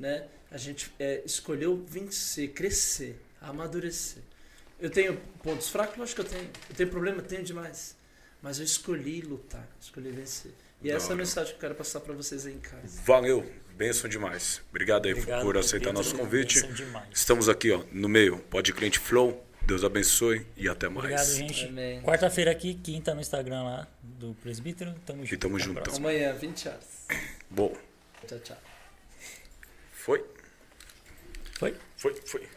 né? A gente é, escolheu vencer, crescer, amadurecer. Eu tenho pontos fracos, acho que eu tenho. Eu tenho problema, tenho demais. Mas eu escolhi lutar, escolhi vencer. E essa é a mensagem que eu quero passar para vocês aí em casa. Valeu, benção demais. Obrigado aí Obrigado, por aceitar nosso convite. Estamos aqui, ó, no meio, Pode Cliente Flow. Deus abençoe e até mais. Obrigado, gente. Quarta-feira aqui, quinta no Instagram lá do Presbítero. Tamo junto. E tamo junto. Amanhã, 20 horas. Bom. Tchau, tchau. Foi? Foi? Foi, foi.